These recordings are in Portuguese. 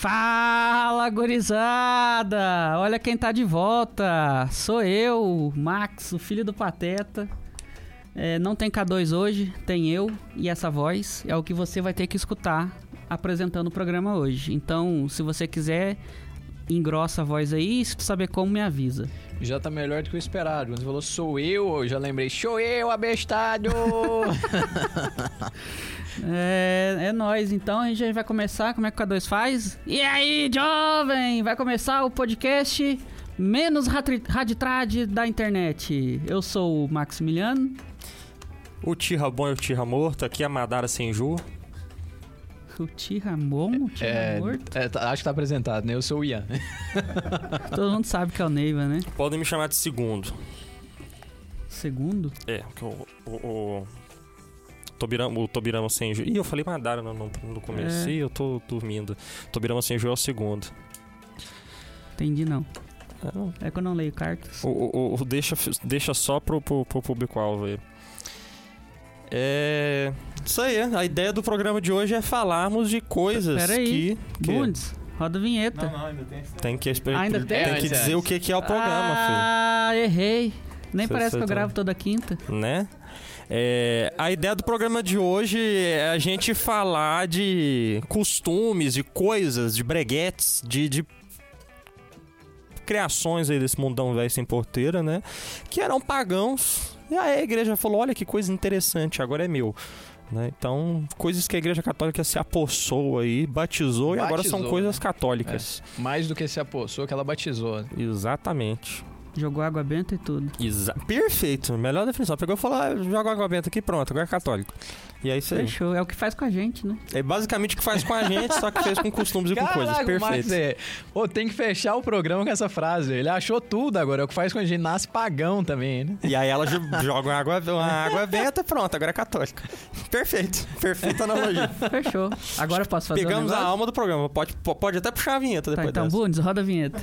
Fala, gurizada! Olha quem tá de volta! Sou eu, Max, o filho do Pateta. É, não tem K2 hoje, tem eu e essa voz. É o que você vai ter que escutar apresentando o programa hoje. Então, se você quiser, engrossa a voz aí. Se tu saber como, me avisa. Já tá melhor do que o esperado. Quando você falou sou eu, eu já lembrei, sou eu, abestado! É, é nóis, então a gente vai começar. Como é que o K2 faz? E aí, jovem? Vai começar o podcast menos raditrade da internet. Eu sou o Maximiliano. O Tira Bom e o Tira Morto, aqui é a Madara Senju. O Tira Bom, o Tira É, Morto. é, tá- acho que tá apresentado, né? Eu sou o Ian. Todo mundo sabe que é o Neiva, né? Podem me chamar de segundo. Segundo. É, que o, o, o Tobirama, o Tobirama Senju. Ih, eu falei Madara no, no, no começo. É. Ih, eu tô dormindo. Tobirama Senju é o segundo. Entendi, não. É, não. É que eu não leio cartas. O, o, o- deixa, deixa só pro, pro, pro público-alvo aí. É. Isso aí, a ideia do programa de hoje é falarmos de coisas Pera aí. que. que Bundes, roda a vinheta. ainda tem esse tem que, Ainda tem? tem que dizer o que, é o programa, filho. ah, errei. Nem Cê- parece que eu tá- gravo toda quinta. né? É, a ideia do programa de hoje é a gente falar de costumes, de coisas, de breguetes, de, de criações aí desse mundão velho sem porteira, né? Que eram pagãos. E aí a igreja falou: olha que coisa interessante, agora é meu. Né? Então, coisas que a igreja católica se apossou aí, batizou, e agora são Batizou, coisas né? católicas. Mais do que se apossou, que ela batizou. Exatamente. Jogou água benta e tudo. Exa Perfeito, melhor definição. Pegou e falou: ah, joga água benta aqui, pronto, agora é católico. E é isso aí. Fechou. É o que faz com a gente, né? É basicamente o que faz com a gente, só que fez com costumes e com coisas. Caraca, o Max Perfeito. é... Ô, tem que fechar o programa com essa frase. Ele achou tudo agora. É o que faz quando a gente nasce pagão também, né? E aí ela jo- joga uma água, uma água benta, pronto, agora é católica. Perfeito, perfeita analogia. Fechou. Agora eu posso fazer Pegamos um a alma do programa. Pode, po- pode até puxar a vinheta Tá, depois então, dessa. Bundes, roda a vinheta.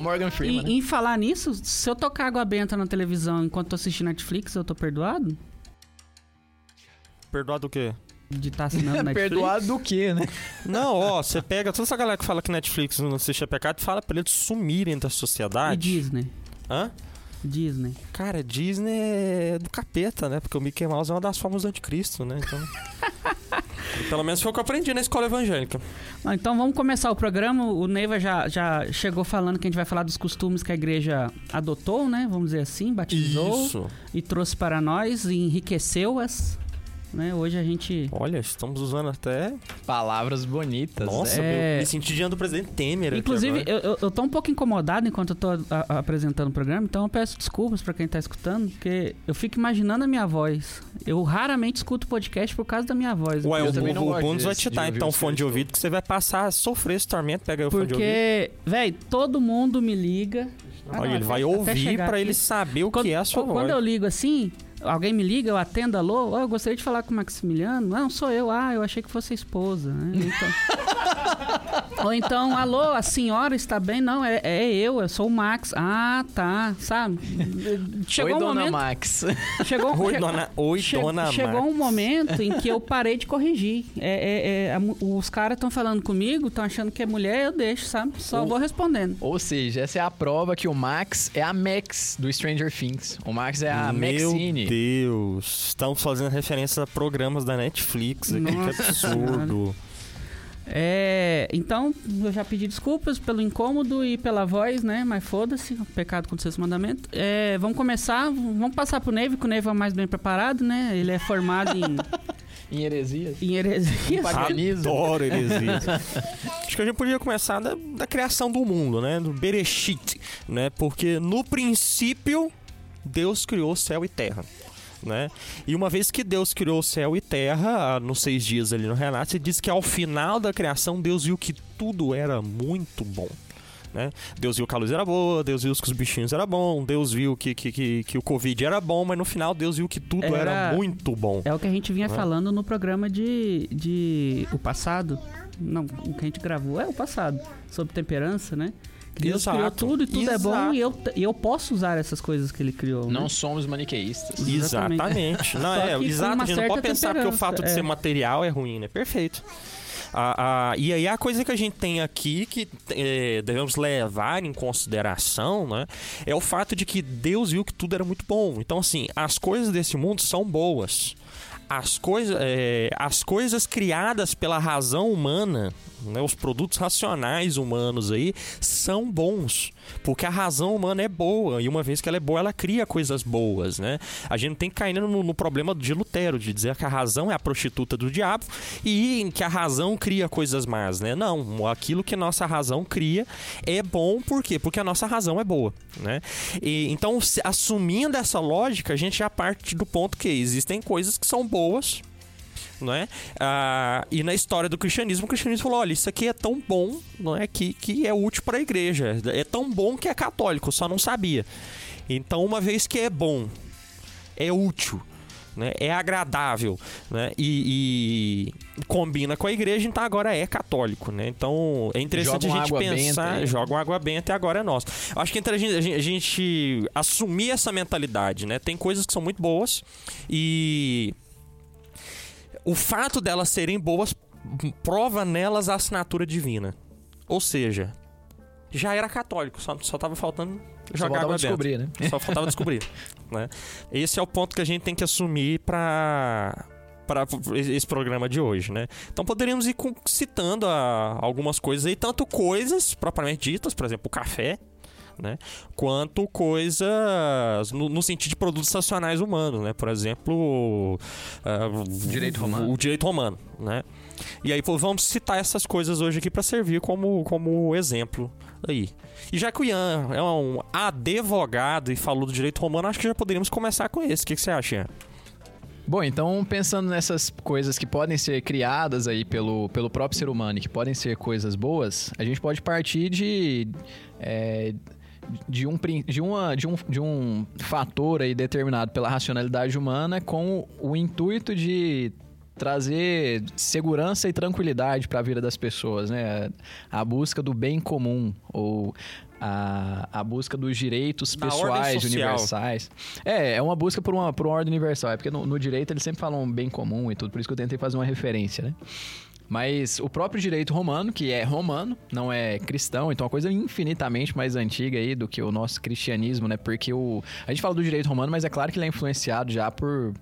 O Morgan Freeman, E né? em falar nisso, se eu tocar água benta na televisão enquanto tô assistindo Netflix, eu tô perdoado? Perdoado o quê? De estar assinando Netflix? Perdoado do quê, né? Não, ó, você pega toda essa galera que fala que Netflix não assiste a pecado e fala pra eles sumirem da E sociedade. Disney. Hã? Disney. Cara, Disney é do capeta, né? Porque o Mickey Mouse é uma das formas do anticristo, né? Então. Pelo menos foi o que eu aprendi na escola evangélica. Não, então vamos começar o programa. O Neiva já, já chegou falando que a gente vai falar dos costumes que a igreja adotou, né? Vamos dizer assim, batizou Isso. e trouxe para nós e enriqueceu-as. Né? Hoje a gente. Olha, estamos usando até. Palavras bonitas. Nossa, É. eu me senti diante do presidente Temer. aqui Inclusive, agora. eu, eu, eu tô um pouco incomodado enquanto eu tô a- a- apresentando o programa, então eu peço desculpas pra quem tá escutando, porque eu fico imaginando a minha voz. Eu raramente escuto podcast por causa da minha voz. Ué, Eu o, também o, Bundes vai te de dar então os fone de caras ouvido que você vai passar a sofrer esse tormento. Pega aí o fone de ouvido. Porque, véi, todo mundo me liga. Ah, não, Olha, ele até- vai ouvir aqui. ele saber o Quando, que é a sua quando voz. eu ligo assim, alguém me liga, eu atendo, alô, "Ó, eu gostaria de falar com o Maximiliano. Não, sou eu. Ah, eu achei que fosse a esposa. né? Então... Ou então, alô, a senhora está bem? Não, é, é eu, eu sou o Max. Ah, tá, sabe? Chegou Oi, um dona momento... Max. Chegou, Oi, dona, oi, che- dona chegou Mar- um momento em que eu parei de corrigir. É, é, é, a os caras estão falando comigo, estão achando que é mulher, eu deixo, sabe? Só O- vou respondendo. Ou seja, essa é a prova que o Max é a Max do Stranger Things. O Max é a Meu Maxine. Deus, estamos fazendo referência a programas da Netflix aqui, Nossa que absurdo. É, então, eu já pedi desculpas pelo incômodo e pela voz, né? Mas foda-se, pecado contra os seus mandamentos. É, vamos começar, vamos passar pro Neve, que o Neve é o mais bem preparado, né? Ele é formado em, Em heresias. em heresias. Paganismo. Adoro heresias. Acho que a gente podia começar da, da criação do mundo, né? Do Bereshit, né? Porque no princípio Deus criou céu e terra. Né? E uma vez que Deus criou céu e terra, ah, nos seis dias ali no Renato, ele diz que ao final da criação Deus viu que tudo era muito bom. Né? Deus viu que a luz era boa, Deus viu que os bichinhos era bom, Deus viu que, que, que, que o Covid era bom, mas no final Deus viu que tudo era, Era- muito bom. É o que a gente vinha Não é? falando no programa de, de. O passado. Não, o que a gente gravou é o passado. Sobre temperança, né? Deus Exato. criou tudo e tudo é bom Exato. e eu, e eu posso usar essas coisas que ele criou. Não né? somos maniqueístas. Exatamente. Exatamente. Não, é, exato. uma A gente não pode certa pensar que o fato de é. ser material é ruim, né? Perfeito. Ah, ah, e aí a coisa que a gente tem aqui que eh, devemos levar em consideração, né, é o fato de que Deus viu que tudo era muito bom. Então, assim, as coisas desse mundo são boas. As, coisa, eh, as coisas criadas pela razão humana, né, os produtos racionais humanos aí, são bons. Porque a razão humana é boa. E uma vez que ela é boa, ela cria coisas boas, né? A gente tem que cair no, no problema de Lutero, de dizer que a razão é a prostituta do diabo e que a razão cria coisas más, né? Não, aquilo que nossa razão cria é bom, por quê? Porque a nossa razão é boa, né? E, então, assumindo essa lógica, a gente já parte do ponto que existem coisas que são boas, não é? Ah, e na história do cristianismo, o cristianismo falou: olha, isso aqui é tão bom, não é? Que, que é útil para a igreja. É tão bom que é católico, só não sabia. Então, uma vez que é bom, é útil. Né? É agradável né? e, e combina com a igreja, então agora é católico. Né? Então é interessante Joga a gente benta pensar, aí. joga uma água benta e agora é nosso. Acho que entre gente, a gente- a gente assumir essa mentalidade, né? Tem coisas que são muito boas e o fato delas serem boas prova nelas a assinatura divina. Ou seja, já era católico, só, só tava faltando Só jogar dentro. descobrir, né? Só faltava descobrir, né? Esse é o ponto que a gente tem que assumir para para esse programa de hoje, né? Então poderíamos ir citando ah, algumas coisas aí, tanto coisas propriamente ditas, por exemplo, o café, né? Quanto coisas no, no sentido de produtos nacionais humanos, né? Por exemplo, ah, Direito romano. O direito romano, né? E aí pô, vamos citar essas coisas hoje aqui para servir como, como exemplo aí. E já que o Ian é um advogado e falou do direito romano, acho que já poderíamos começar com esse. O que, que você acha, Ian? Bom, então pensando nessas coisas que podem ser criadas aí pelo, pelo próprio ser humano e que podem ser coisas boas, a gente pode partir de é, de um de uma de um, de um fator aí determinado pela racionalidade humana com o intuito de trazer segurança e tranquilidade para a vida das pessoas, né? A busca do bem comum ou a, a busca dos direitos ordem pessoais universais. É, é uma busca por uma, por uma ordem universal. É porque no, no direito eles sempre falam bem comum e tudo, por isso que eu tentei fazer uma referência, né? Mas o próprio direito romano, que é romano, não é cristão, então é uma coisa infinitamente mais antiga aí do que o nosso cristianismo, né? Porque o. A gente fala do direito romano, mas é claro que ele é influenciado já por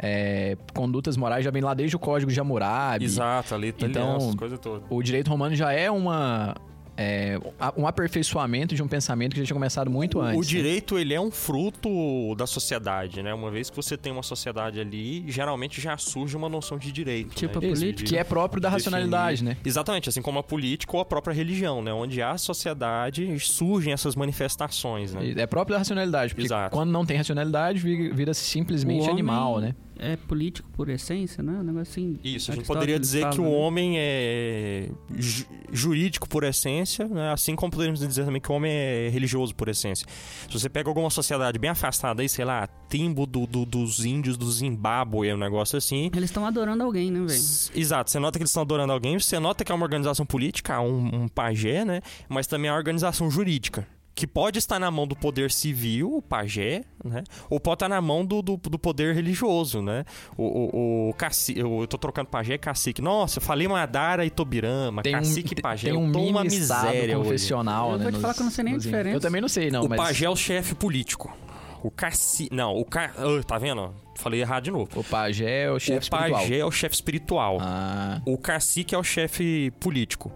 é, condutas morais, já vem lá desde o Código de Hammurabi. Exato, ali, tá Então, essas coisas todas. O direito romano já é uma. É, um aperfeiçoamento de um pensamento que já tinha começado muito antes. O né? direito, ele é um fruto da sociedade, né? Uma vez que você tem uma sociedade ali, geralmente já surge uma noção de direito. Tipo né? a política. de- Que é próprio da definir- racionalidade, né? Exatamente, assim como a política ou a própria religião, né? Onde há sociedade, surgem essas manifestações, né? É próprio da racionalidade, porque Exato. quando não tem racionalidade, vi- vira simplesmente O homem animal, né? É político por essência, né? Um negócio assim. Isso, a gente poderia dizer que o né? homem é ju- jurídico por essência, né? assim como poderíamos dizer também que o homem é religioso por essência. Se você pega alguma sociedade bem afastada aí, sei lá, Timbo do, do- dos índios do Zimbábue, um negócio assim. Eles estão adorando alguém, né, velho? Exato, você nota que eles estão adorando alguém, você nota que é uma organização política, um, um pajé, né? Mas também é uma organização jurídica. Que pode estar na mão do poder civil, o pajé, né? Ou pode estar na mão do, do, do poder religioso, né? O, o, o cacique, eu tô trocando pajé e cacique. Nossa, eu falei Madara e Tobirama, Tem um, cacique e pajé. tem um eu tô uma miséria hoje. confessional, Eu né? vou te nos- falar que eu não sei nem a diferença. Eu também não sei, não, O mas... pajé é o chefe político. O cacique... Não, o ca... Ah, tá vendo? Falei errado de novo. O pajé é o O chefe espiritual. pajé é o chefe espiritual. Ah, O cacique é o chefe político.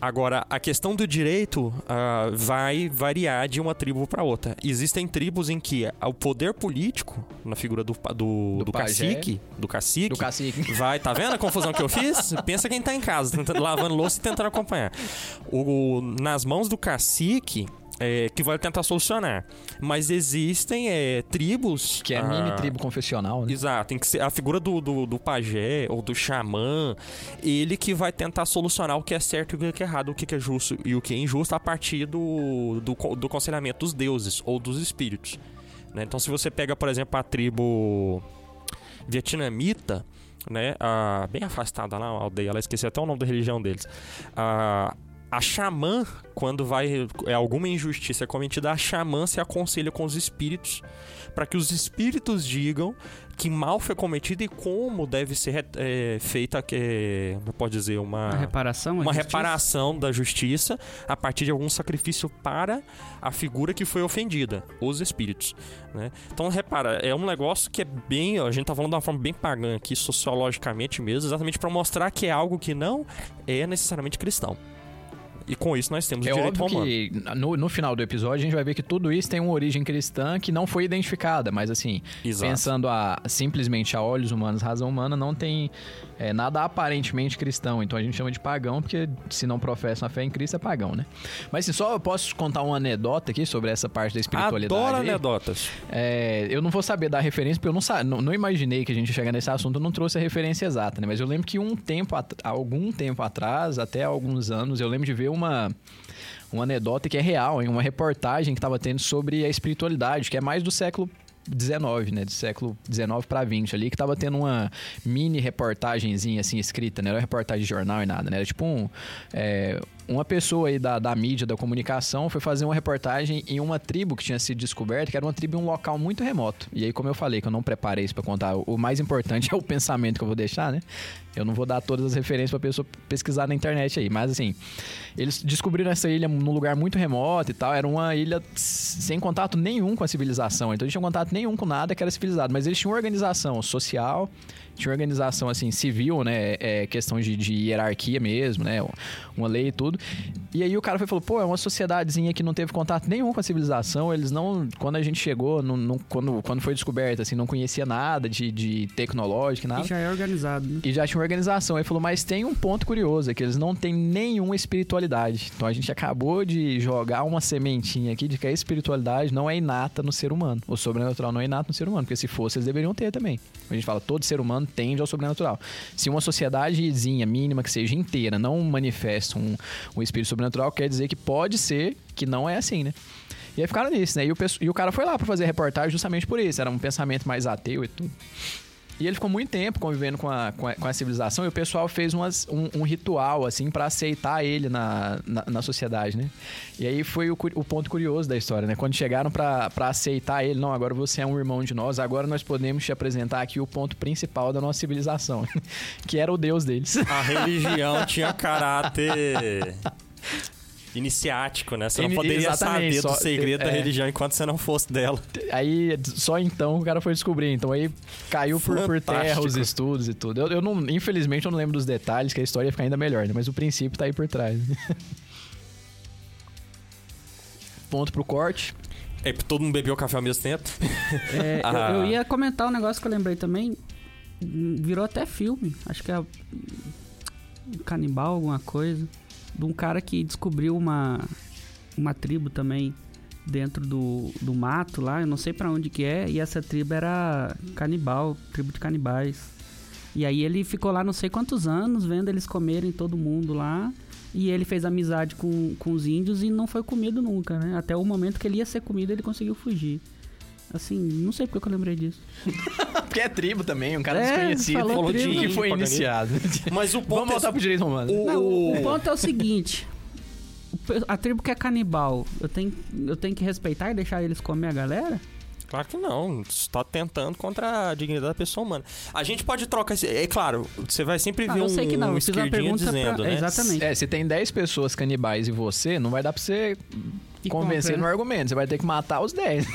Agora, a questão do direito ah, vai variar de uma tribo para outra. Existem tribos em que o poder político, na figura do, do, Do do pajé. cacique, do cacique, do cacique. Vai, tá vendo a confusão que eu fiz? Pensa quem tá em casa, lavando louça e tentando acompanhar. O, nas mãos do cacique, é, que vai tentar solucionar. Mas existem é, tribos. Que é ah, mini tribo confessional, né? Exato, tem que ser a figura do, do, do pajé ou do xamã, ele que vai tentar solucionar o que é certo e o que é errado, o que é justo e o que é injusto a partir do, do, do aconselhamento dos deuses ou dos espíritos. né? Então, se você pega, por exemplo, a tribo vietnamita, né, a- bem afastada lá, a aldeia, ela esqueci até o nome da religião deles. A, a xamã, quando vai é alguma injustiça cometida, a xamã se aconselha com os espíritos para que os espíritos digam que mal foi cometido e como deve ser é, feita, é, pode dizer, uma reparação? uma reparação da justiça a partir de algum sacrifício para a figura que foi ofendida, os espíritos. né? Então, repara, é um negócio que é bem. A gente tá falando de uma forma bem pagã aqui, sociologicamente mesmo, exatamente para mostrar que é algo que não é necessariamente cristão. E com isso nós temos É o direito romano. que no, no final do episódio a gente vai ver que tudo isso tem uma origem cristã que não foi identificada, mas assim, Exato. pensando a, simplesmente a olhos humanos, razão humana, não tem é, nada aparentemente cristão. Então a gente chama de pagão, porque se não professam a fé em Cristo é pagão, né? Mas assim, só eu posso contar uma anedota aqui sobre essa parte da espiritualidade. Adoro aí. anedotas. É, eu não vou saber dar referência, porque eu não, não, não imaginei que a gente ia chegar nesse assunto, eu não trouxe a referência exata, né? Mas eu lembro que um tempo, algum tempo atrás, até alguns anos, eu lembro de ver uma, uma anedota que é real, hein? uma reportagem que estava tendo sobre a espiritualidade, que é mais do século 19, né? Do século 19 para 20 ali, que tava tendo uma mini reportagenzinha assim escrita, não era reportagem de jornal e nada, né? Era tipo um. é, uma pessoa aí da, da mídia, da comunicação, foi fazer uma reportagem em uma tribo que tinha sido descoberta, que era uma tribo em um local muito remoto. E aí, como eu falei, que eu não preparei isso pra contar, o mais importante é o pensamento que eu vou deixar, né? Eu não vou dar todas as referências pra pessoa pesquisar na internet aí. Mas assim, eles descobriram essa ilha num lugar muito remoto e tal. Era uma ilha sem contato nenhum com a civilização. Então eles tinham contato nenhum com nada que era civilizado. Mas eles tinham organização social, tinha organização assim, civil, né? É, questão de, de hierarquia mesmo, né? Uma lei e tudo. E aí o cara foi falou, pô, é uma sociedadezinha que não teve contato nenhum com a civilização. Eles não. Quando a gente chegou, não, não- quando, quando foi descoberta, assim, não conhecia nada de, de tecnológico, nada. E já é organizado, né? E já tinha uma organização. Ele falou, mas tem um ponto curioso, é que eles não têm nenhuma espiritualidade. Então a gente acabou de jogar uma sementinha aqui de que a espiritualidade não é inata no ser humano. O sobrenatural não é inato no ser humano, porque se fosse, eles deveriam ter também. A gente fala, todo ser humano tende ao sobrenatural. Se uma sociedadezinha mínima que seja inteira não manifesta um, um espírito sobrenatural, quer dizer que pode ser que não é assim, né? E aí ficaram nisso, né? E o, e o cara foi lá pra fazer reportagem justamente por isso. Era um pensamento mais ateu e tudo. E ele ficou muito tempo convivendo com a, com a, com a civilização e o pessoal fez umas, um, um ritual, assim, pra aceitar ele na, na, na sociedade, né? E aí foi o, o ponto curioso da história, né? Quando chegaram pra aceitar ele, não, agora você é um irmão de nós, agora nós podemos te apresentar aqui o ponto principal da nossa civilização, que era o deus deles. A religião tinha caráter iniciático, né? Você não poderia exatamente, saber do só- segredo da é. religião enquanto você não fosse dela. Aí só então o cara foi descobrir. Então aí caiu por, por terra os estudos e tudo. Eu, eu não, infelizmente eu não lembro dos detalhes, que a história ia ficar ainda melhor, né? Mas o princípio tá aí por trás. Ponto pro corte. É, todo mundo bebeu café ao mesmo tempo. É, eu- Ah. eu, ia comentar um negócio que eu lembrei também. Virou até filme. Acho que é. hum, Canibal, alguma coisa. De um cara que descobriu uma. Uma tribo também dentro do, do mato lá. Eu não sei pra onde que é. E essa tribo era canibal, tribo de canibais. E aí ele ficou lá não sei quantos anos vendo eles comerem todo mundo lá. E ele fez amizade com, com os índios e não foi comido nunca, né? Até o momento que ele ia ser comido, ele conseguiu fugir. Assim, não sei porque que eu lembrei disso. Porque é tribo também, um cara É, desconhecido falou Falou de tribo. que índio, foi iniciado. Mas o ponto Vamos voltar é... pro direito romano. o- Não, o, ponto é o seguinte: a tribo que é canibal, eu tenho, eu tenho que respeitar e deixar eles comer a galera? Claro que não. Você tá tentando contra a dignidade da pessoa humana. A gente pode trocar esse... É claro, você vai sempre Ah, ver eu um, sei que não, um pergunta dizendo, pra... né? Exatamente. É, se tem 10 pessoas canibais e você, não vai dar pra você E convencer compra, no né? argumento. Você vai ter que matar os 10.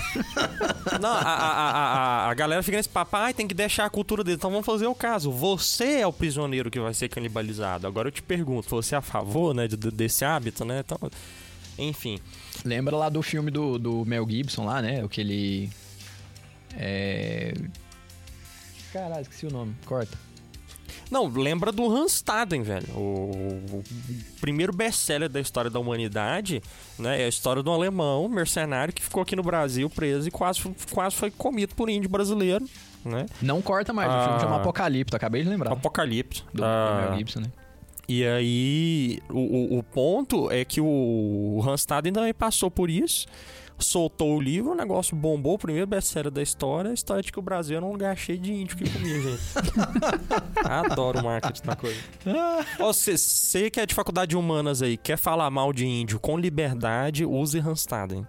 Não, a, a, a, a, galera fica nesse papo, ai, tem que deixar a cultura dele. Então vamos fazer o caso. Você é o prisioneiro que vai ser canibalizado. Agora eu te pergunto, você é a favor, né, de- de- desse hábito, né? Então, enfim. Lembra lá do filme do, do Mel Gibson lá, né? O que ele. É. Caralho, esqueci o nome. Corta. Não, lembra do Hanstaden, velho. O, o primeiro best-seller da história da humanidade, né? É a história de um alemão mercenário que ficou aqui no Brasil preso e quase, quase foi comido por índio brasileiro, né? Não corta mais, o Ah. filme chama Apocalipto, acabei de lembrar. Apocalipse. Do, Ah, Gibson, né? E aí, o, o, o ponto é que o, o Hanstaden também passou por isso, soltou o livro, o negócio bombou, o primeiro best-seller da história, a história de que o Brasil era um lugar cheio de índio que comia, gente. Adoro o marketing da coisa. Você, você que é de faculdade de humanas aí, quer falar mal de índio com liberdade, use Hanstaden.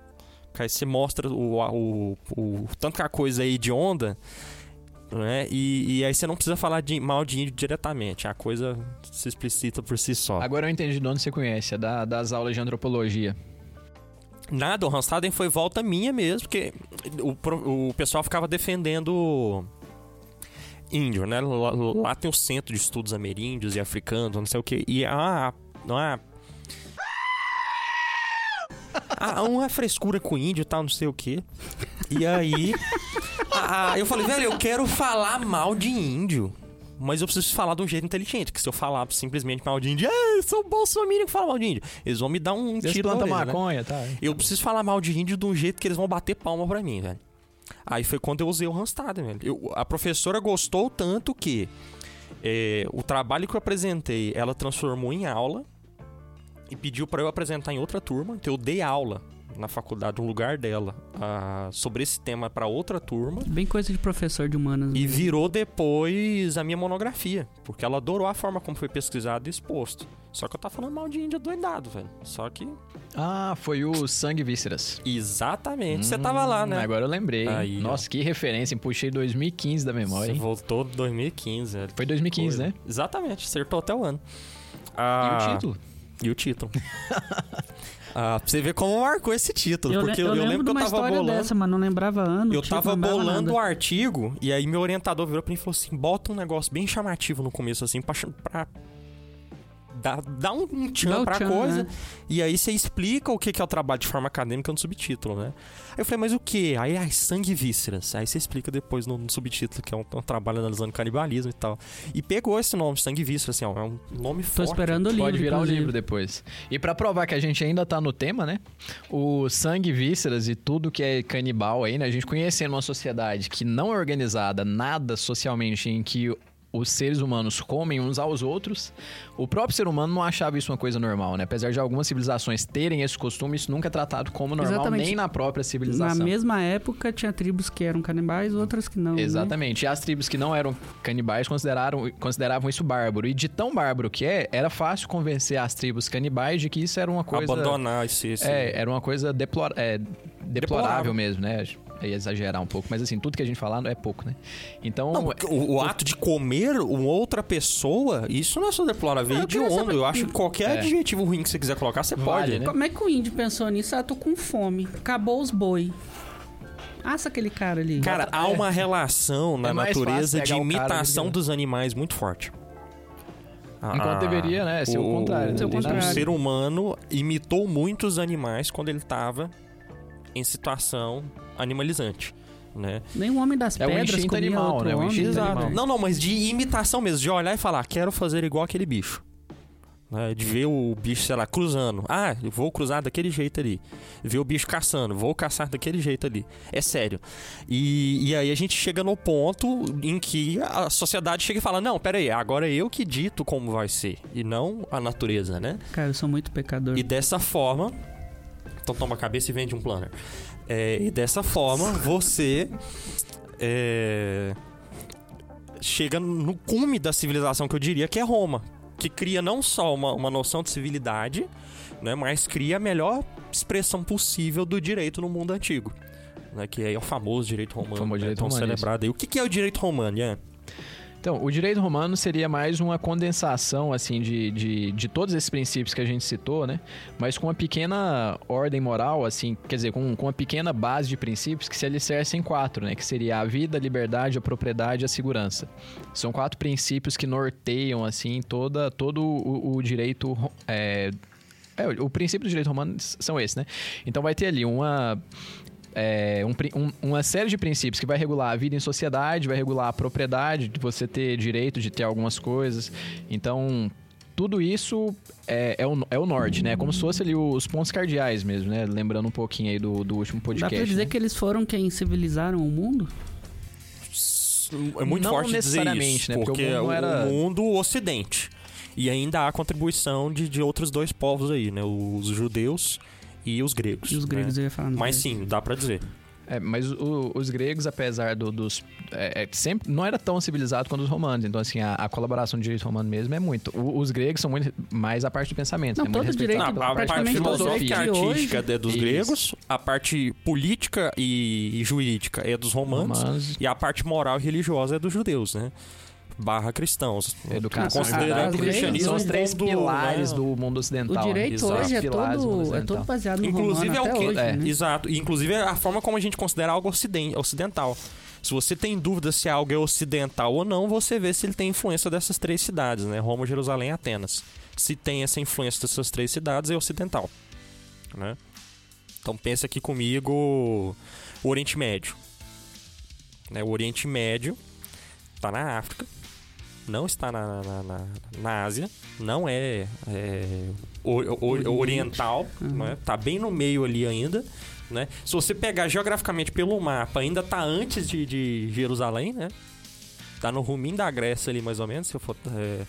Aí você mostra o, o, o, tanto que a coisa é hedionda, né? E, e aí você não precisa falar de, mal de índio diretamente. A coisa se explicita por si só. Agora eu entendi de onde você conhece, é da- das aulas de antropologia. Nada, o Hanstaden foi volta minha mesmo, porque o, o pessoal ficava defendendo índio, né? Lá, lá tem o centro de estudos ameríndios e africanos, não sei o que. E a. Não é. Há uma frescura com índio e tal, não sei o que. E aí. ah, eu falei, velho, eu quero falar mal de índio. Mas eu preciso falar de um jeito inteligente, que se eu falar simplesmente mal de índio, eu sou bolsominion que fala mal de índio. Eles vão me dar um Eles tiro na plantam orelha, né? maconha, tá? Eu preciso falar mal de índio de um jeito que eles vão bater palma pra mim, velho. Aí foi quando eu usei o Randstad, velho. Eu- a professora gostou tanto que é, o trabalho que eu apresentei, ela transformou em aula e pediu pra eu apresentar em outra turma. Então eu dei aula na faculdade, no lugar dela, ah, sobre esse tema pra outra turma. Bem coisa de professor de humanas. E mesmo. virou depois a minha monografia, porque ela adorou a forma como foi pesquisado e exposto. Só que eu tava falando mal de índio doidado, velho. Só que. Ah, foi o Sangue e Vísceras. Exatamente. Você tava lá, né? Hum, Agora eu lembrei. Aí, ó. Nossa, que referência, hein? Puxei 2015 da memória, Você hein? voltou em 2015, velho. Foi 2015, Coisa. né? Exatamente, acertou até o ano. E Ah, o título? E o título. ah, pra você ver como marcou esse título. Eu, porque eu, eu lembro de que eu tava história bolando. dessa, mas não lembrava ano. Eu tipo, tava bolando o nada. artigo e aí meu orientador virou pra mim e falou assim: bota um negócio bem chamativo no começo, assim, pra, pra dar, dar um, um Dá tchan o pra tchan, coisa. né? E aí você explica o que que é o trabalho de forma acadêmica no subtítulo, né? Aí eu falei, mas o que? Aí, ai, sangue e vísceras. Aí você explica depois no, no subtítulo, que é um, um trabalho analisando canibalismo e tal. E pegou esse nome, sangue e vísceras, assim, ó, é um nome Tô forte. esperando o livro. Pode virar o inclusive. livro depois. E pra provar que a gente ainda tá no tema, né? O sangue, vísceras e tudo que é canibal aí, né? A gente conhecendo uma sociedade que não é organizada, nada socialmente em que os seres humanos comem uns aos outros, o próprio ser humano não achava isso uma coisa normal, né? Apesar de algumas civilizações terem esse costume, isso nunca é tratado como normal, Exatamente. nem na própria Na civilização. mesma época, tinha tribos que eram canibais, outras que não. né? Exatamente. E as tribos que não eram canibais consideraram, consideravam isso bárbaro. E de tão bárbaro que é, era fácil convencer as tribos canibais de que isso era uma coisa. Abandonar esse... esse... É, era uma coisa deplor... é, deplorável, Deplorável. mesmo, né? É exagerar um pouco, mas assim, tudo que a gente falar é pouco, né? Então, Não, o, o ato de comer uma outra pessoa, isso não é só deplorável, é hediondo. saber- Eu acho que qualquer É. adjetivo ruim que você quiser colocar, você Vale, pode. né? Como é que o índio pensou nisso? Ah, tô com fome. Acabou os boi. Assa aquele cara ali. Cara, há uma relação na É natureza de o imitação né? dos animais muito forte. Enquanto deveria, né, ser o contrário, né? O O, contrário. ser humano imitou muito os animais quando ele estava em situação animalizante, né? Nem o homem das É pedras comia animal, outro né? O homem. Exato. animal. Não, não, mas de imitação mesmo, de olhar e falar, quero fazer igual aquele bicho. Né, De ver o bicho, sei lá, cruzando. Ah, eu vou cruzar daquele jeito ali. Ver o bicho caçando, vou caçar daquele jeito ali. É sério. E, e aí a gente chega no ponto em que a sociedade chega e fala: Não, pera aí, agora é eu que dito como vai ser. E não a natureza, né? Cara, eu sou muito pecador. E dessa forma. Então toma a cabeça e vende um planner. É, e dessa forma, você. é, chega no cume da civilização que eu diria que é Roma. Que cria não só uma, uma noção de civilidade, né, mas cria a melhor expressão possível do direito no mundo antigo. Né, que é o famoso direito romano. famoso né, direito tão romano, celebrado aí. O que, que é o direito romano, Ian? Então, o direito romano seria mais uma condensação, assim, de, de, de todos esses princípios que a gente citou, né? Mas com uma pequena ordem moral, assim, quer dizer, com, com uma pequena base de princípios que se alicercem em quatro, né? Que seria a vida, a liberdade, a propriedade e a segurança. São quatro princípios que norteiam, assim, toda, todo o, o direito... É, é, o princípio do direito romano são esses, né? Então vai ter ali uma é, um um- uma série de princípios que vai regular a vida em sociedade, vai regular a propriedade, de você ter direito de ter algumas coisas. Então, tudo isso é, é o, é o norte, né? Como se fosse ali os pontos cardeais mesmo, né? Lembrando um pouquinho aí do, do último Dá podcast. pra dizer né? que eles foram quem civilizaram o mundo? É muito Não forte dizer necessariamente, isso, né? Porque porque, o mundo o era- mundo o ocidente. E ainda há contribuição de, de outros dois povos aí, né? Os judeus e os gregos. E os né? gregos eu ia falar. Mas sim, dá pra dizer. É, mas o- os gregos, apesar do- dos. é, é, sempre não era tão civilizado quanto os romanos. Então, assim, a, a colaboração do direito romano mesmo é muito. O- os gregos são muito mais a parte do pensamento. Não, né? Muito todo direito- Não, a, a parte filosófica e direito de artística é dos Isso. gregos, a parte política e, e jurídica é dos romanos, romanos. e a parte moral e religiosa é dos judeus, né? Barra cristãos. Educação, Considerando o cristianismo São os três como, pilares né? do mundo O ocidental. direito Exato. hoje é mundo todo, é todo baseado no Inclusive é romano o até que. hoje, é, né? Exato. E, Inclusive é a forma como a gente considera algo ociden- ocidental. Se você tem dúvida se algo é ocidental ou não, você vê se ele tem influência dessas três cidades, né? Roma, Jerusalém e Atenas. Se tem essa influência dessas três cidades, é ocidental. Né? Então pensa aqui comigo o Oriente Médio. Né? O Oriente Médio está na África, não está na, na, na- na Ásia, não é, é, o- o- Oriente. oriental, Uhum. né? tá bem no meio ali ainda. Né? Se você pegar geograficamente pelo mapa, ainda tá antes de, de Jerusalém, né? Tá no ruminho da Grécia ali, mais ou menos, se eu for é,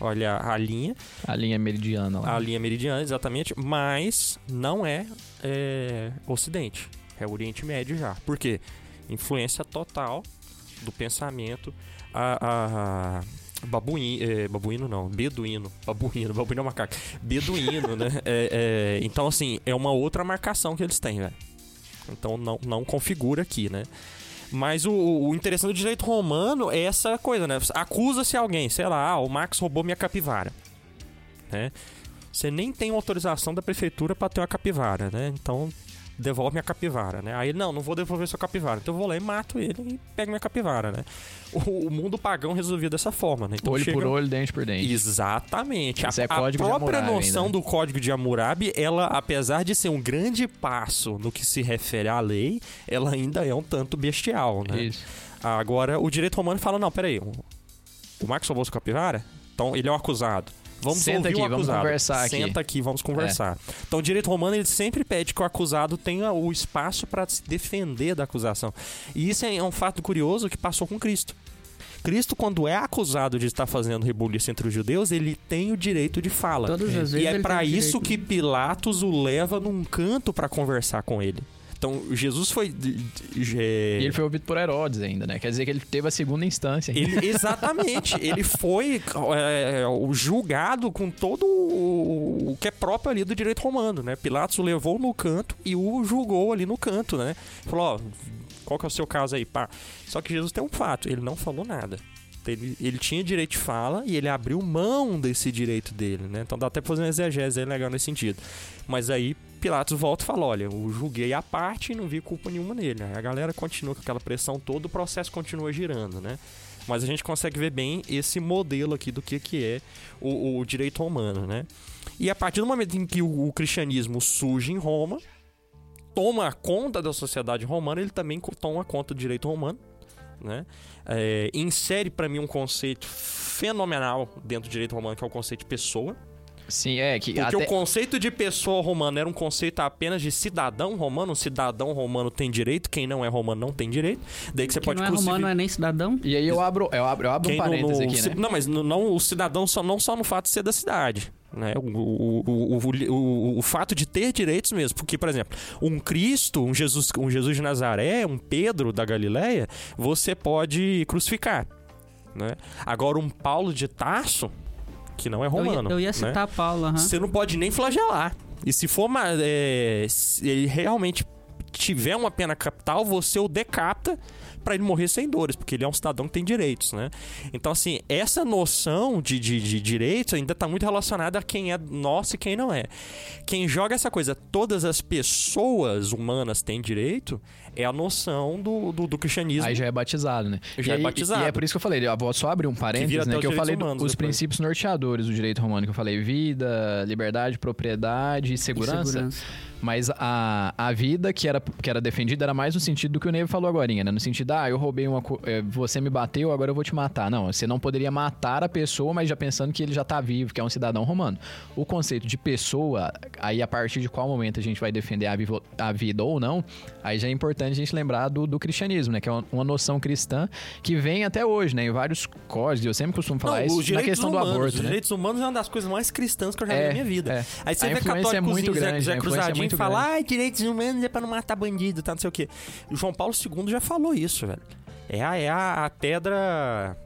olhar a linha. A linha meridiana lá. A linha meridiana, exatamente. Mas não é, é Ocidente. É Oriente Médio já. Por quê? Influência total do pensamento. A, a- babuí- é, babuíno não, beduíno. Babuíno, babuíno é macaco. Beduíno, né? É, é, então, assim, é uma outra marcação que eles têm, velho. Então não, não configura aqui, né? Mas o, o interessante do direito romano é essa coisa, né? Acusa-se alguém, sei lá, ah, o Max roubou minha capivara. Né? Você nem tem autorização da prefeitura para ter uma capivara, né? Então devolve minha capivara, né? Aí ele, não, não vou devolver sua capivara. Então eu vou lá e mato ele e pego minha capivara, né? O, o mundo pagão resolvia dessa forma, né? Então olho chega- por olho, dente por dente. Exatamente. Isso a, é código a própria noção ainda. do código de Hammurabi, ela, apesar de ser um grande passo no que se refere à lei, ela ainda é um tanto bestial, né? Isso. Agora, o direito romano fala, não, peraí, o, Max roubou sua capivara? Então, ele é o acusado. Vamos Senta ouvir aqui, o vamos acusado. conversar aqui. Senta aqui, vamos conversar. Então, o direito romano, ele sempre pede que o acusado tenha o espaço para se defender da acusação. E isso é um fato curioso que passou com Cristo. Cristo, quando é acusado de estar fazendo rebuliço entre os judeus, ele tem o direito de fala. Todas as vezes E é para isso direito. que Pilatos o leva num canto para conversar com ele. Então, Jesus foi... é, E ele foi ouvido por Herodes ainda, né? Quer dizer que ele teve a segunda instância. ele- exatamente. ele foi é, o julgado com todo o, o que é próprio ali do direito romano, né? Pilatos o levou no canto e o julgou ali no canto, né? Falou, ó, qual que é o seu caso aí, pá? Só que Jesus tem um fato, ele não falou nada. Ele, ele tinha direito de fala e ele abriu mão desse direito dele, né? Então dá até pra fazer uma exegese aí legal nesse sentido. Mas aí Pilatos volta e fala: olha, eu julguei a parte e não vi culpa nenhuma nele. A galera continua com aquela pressão toda, o processo continua girando, né? Mas a gente consegue ver bem esse modelo aqui do que, que é o, o direito romano, né? E a partir do momento em que o, o cristianismo surge em Roma, toma conta da sociedade romana, ele também toma conta do direito romano, né? É, insere para mim um conceito fenomenal dentro do direito romano, que é o conceito de pessoa. Sim, é que Porque até... o conceito de pessoa romana era um conceito apenas de cidadão romano. Um cidadão romano tem direito, quem não é romano não tem direito. Daí que você Quem pode não é crucificar. romano, não é nem cidadão. E aí eu abro, eu abro, eu abro um Quem no- parênteses no- aqui, né? Não, mas no- não o cidadão só, não só no fato de ser da cidade. Né? O, o, o, o, fato de ter direitos mesmo. Porque, por exemplo, um Cristo, um Jesus, um Jesus de Nazaré, um Pedro da Galileia, você pode crucificar. Né? Agora, um Paulo de Tarso, que não é Eu romano. ia, eu ia né? citar Paulo, aham. Você não pode nem flagelar. E se for uma, é, se ele realmente tiver uma pena capital, você o decapita pra ele morrer sem dores, porque ele é um cidadão que tem direitos, né? Então, assim, essa noção de, de, de direitos ainda tá muito relacionada a quem é nosso e quem não é. Quem joga essa coisa, todas as pessoas humanas têm direito, é a noção do, do, do cristianismo. Aí já é batizado, né? Já e é aí- batizado. E é por isso que eu falei, eu vou só abrir um parênteses, até né? Que eu falei do- os depois. princípios norteadores do direito romano, que eu falei vida, liberdade, propriedade e segurança. Segurança. Mas a, a vida que era, que era defendida era mais no sentido do que o Neve falou agora, né? No sentido, ah, eu roubei uma. eh, Você me bateu, agora eu vou te matar. Não, você não poderia matar a pessoa, mas já pensando que ele já tá vivo, que é um cidadão romano. O conceito de pessoa, aí a partir de qual momento a gente vai defender a, vivo- a vida ou não, aí já é importante a gente lembrar do, do cristianismo, né? Que é uma, uma noção cristã que vem até hoje, né? Em vários códigos. Eu sempre costumo falar Não, isso na questão humanos, do aborto, Os né? direitos humanos é uma das coisas mais cristãs que eu já vi É, na minha vida. é. Aí você A vê influência é muito Zé, grande, Zé a influência é Cruzadinho muito fala, grande. ai, direitos humanos é pra não matar bandido, tá, não sei o quê. E o João Paulo II já falou isso, velho. É a, é a, a pedra...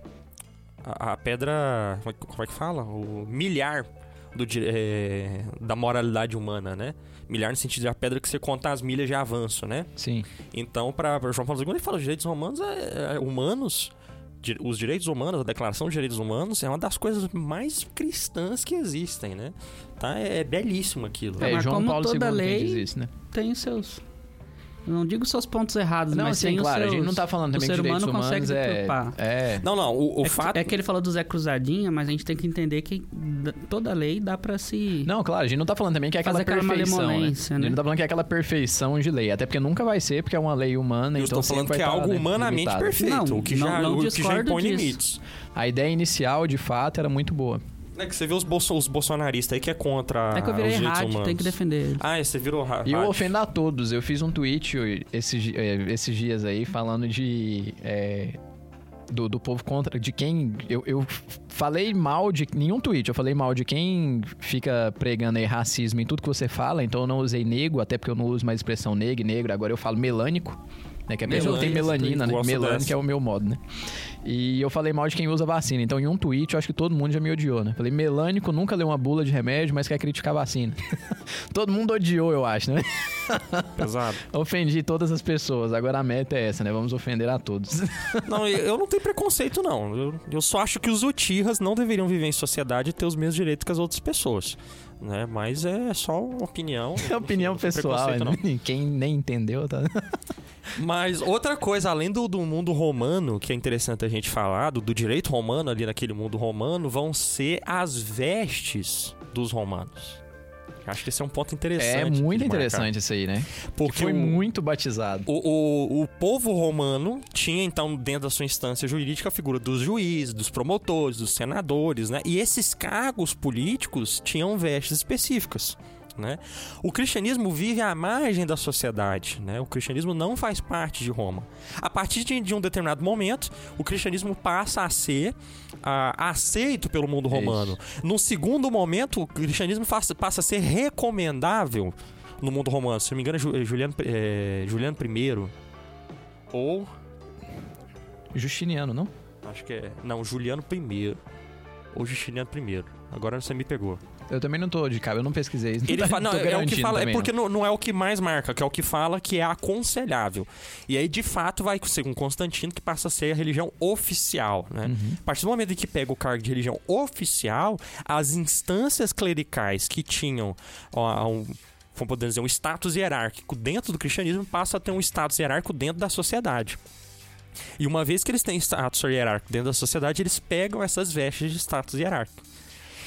A, a pedra... Como é, que- é fala? O milhar do, é, da moralidade humana, né? Milhar no sentido de a pedra que você conta as milhas de avanço, né? Sim. Então, para João Paulo II, ele fala os direitos humanos, é, é, humanos, os direitos humanos, a Declaração de Direitos Humanos é uma das coisas mais cristãs que existem, né? Tá? É, é belíssimo aquilo. É, É, João Paulo II toda quem lei- diz isso, né? Tem os seus. Não digo seus pontos errados, Não, mas sim, tem os claro, seus. a gente não tá falando o também que ser humano consegue é, preocupar. é... Não, não, o, o é, fato... é que ele falou do Zé Cruzadinha, mas a gente tem que entender que toda lei dá pra se. Não, claro, a gente não tá falando também que é aquela perfeição, né? malemolência, A né? gente não tá falando que é aquela perfeição de lei, até porque nunca vai ser, porque é uma lei humana, eu então estou falando que é vai tá, algo né, humanamente limitado. perfeito, Não, o que não- já, não o que já impõe disso. limites. A ideia inicial, de fato, era muito boa. É que você vê os, bolso, os bolsonaristas aí que é contra É que eu virei rádio, tem que defender ele. Ah, é, você virou ra- E eu rádio. ofendo a todos. Eu fiz um tweet esses, eh, esses dias aí falando de. eh, do, do povo contra. De quem. Eu, eu falei mal de. Nenhum tweet, eu falei mal de quem fica pregando aí racismo em tudo que você fala. Então eu não usei nego, até porque eu não uso mais expressão negro e negro. Agora eu falo melânico. Né, que a pessoa que tem melanina, né? Melânico dessa. é o meu modo, né? E eu falei mal de quem usa vacina. Então, em um tweet, eu acho que todo mundo já me odiou, né? Falei, melânico nunca leu uma bula de remédio, mas quer criticar vacina. todo mundo odiou, eu acho, né? Pesado. Ofendi todas as pessoas. Agora a meta é essa, né? Vamos ofender a todos. Não, eu não tenho preconceito, não. Eu, eu só acho que os utirras não deveriam viver em sociedade e ter os mesmos direitos que as outras pessoas. Né? Mas é só opinião. É opinião Não pessoal, preconceito, não. Quem nem entendeu, tá? Mas outra coisa, além do, do mundo romano, que é interessante a gente falar, do, do direito romano ali naquele mundo romano, vão ser as vestes dos romanos. Acho que esse é um ponto interessante. É muito interessante isso aí, né? Porque Foi o- muito batizado. O, o, o povo romano tinha, então, dentro da sua instância jurídica, a figura dos juízes, dos promotores, dos senadores, né? E esses cargos políticos tinham vestes específicas. Né? O cristianismo vive à margem da sociedade, né? O cristianismo não faz parte de Roma. A partir de um determinado momento, o cristianismo passa a ser aceito pelo mundo romano. Num segundo momento, o cristianismo faz- passa a ser recomendável no mundo romano. Se não me engano, é Ju- é Juliano, é, Juliano I. Ou. Justiniano, não? Acho que é. Não, Juliano I. Ou Justiniano I. Agora você me pegou. Eu também não tô de cara, eu não pesquisei isso. Ele tá- fala, não, é o que fala, é porque não. não, não é o que mais marca, que é o que fala que é aconselhável. E aí, de fato, vai ser um Constantino que passa a ser a religião oficial, né? Uhum. A partir do momento em que pega o cargo de religião oficial, as instâncias clericais que tinham ó, um, vamos poder dizer, um status hierárquico dentro do cristianismo passam a ter um status hierárquico dentro da sociedade. E uma vez que eles têm status hierárquico dentro da sociedade, eles pegam essas vestes de status hierárquico.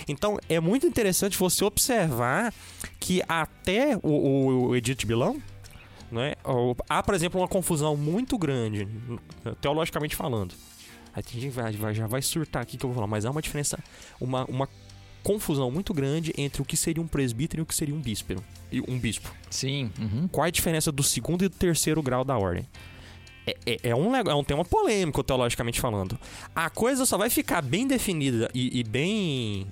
Então é muito interessante você observar que até o, o, o Edito de Milão, né, há, por exemplo, uma confusão muito grande, teologicamente falando. Aí tem gente que vai, vai- já vai surtar aqui que eu vou falar, mas há uma diferença, uma, uma confusão muito grande entre o que seria um presbítero e o que seria um bispo. Um bispo. Sim, uhum. Qual é a diferença do segundo e do terceiro grau da ordem? É, é- é um, é um tema polêmico, teologicamente falando. A coisa só vai ficar bem definida e, e bem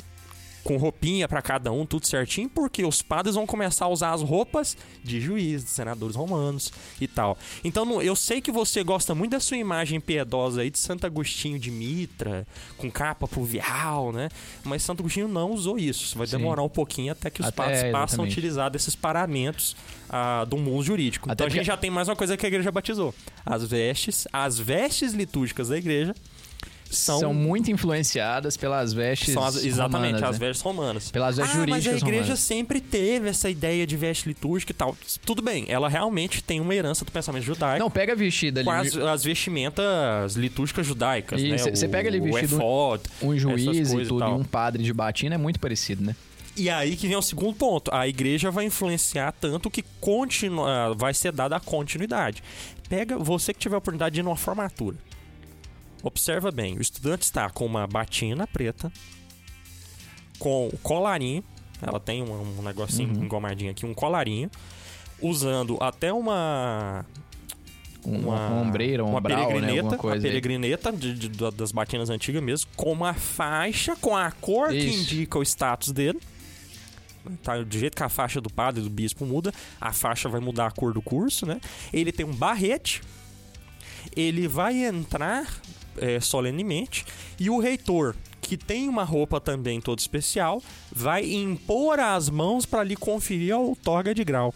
com roupinha pra cada um, tudo certinho, porque os padres vão começar a usar as roupas de juízes, de senadores romanos e tal. Então eu sei que você gosta muito da sua imagem piedosa aí de Santo Agostinho de Mitra, com capa pluvial, né? Mas Santo Agostinho não usou isso. Vai Sim. demorar um pouquinho até que os Até, padres passam a exatamente. utilizar desses paramentos ah, do mundo jurídico. Até então a gente já tem mais uma coisa que a igreja batizou. As vestes, as vestes litúrgicas da igreja são, São, muito influenciadas pelas vestes são as- exatamente romanas, as né? vestes romanas. Pelas vestes ah, mas a jurídicas igreja romanas. sempre teve essa ideia de veste litúrgica e tal. Tudo bem, ela realmente tem uma herança do pensamento judaico. Não, pega vestido ali. com as, as vestimentas litúrgicas judaicas, E né? cê- cê O- pega ali o vestido- efod. Um juiz e e tudo, e tal. um padre de batina é muito parecido, né? E aí que vem o segundo ponto. A igreja vai influenciar tanto que continua, vai ser dada a continuidade. Pega você que tiver a oportunidade de ir numa formatura. Observa bem, o estudante está com uma batina preta, com o colarinho, ela tem um, um negocinho Uhum. engomadinho aqui, um colarinho, usando até uma Um, uma, uma ombreira, um uma ombral, né? peregrineta, coisa. uma peregrineta de- de- da- das batinas antigas mesmo, com uma faixa com a cor que Isso. indica o status dele. Tá, do jeito que a faixa do padre do bispo muda, a faixa vai mudar a cor do curso, né? Ele tem um barrete, ele vai entrar é, solenemente e o reitor, que tem uma roupa também toda especial, vai impor as mãos para lhe conferir a outorga de grau.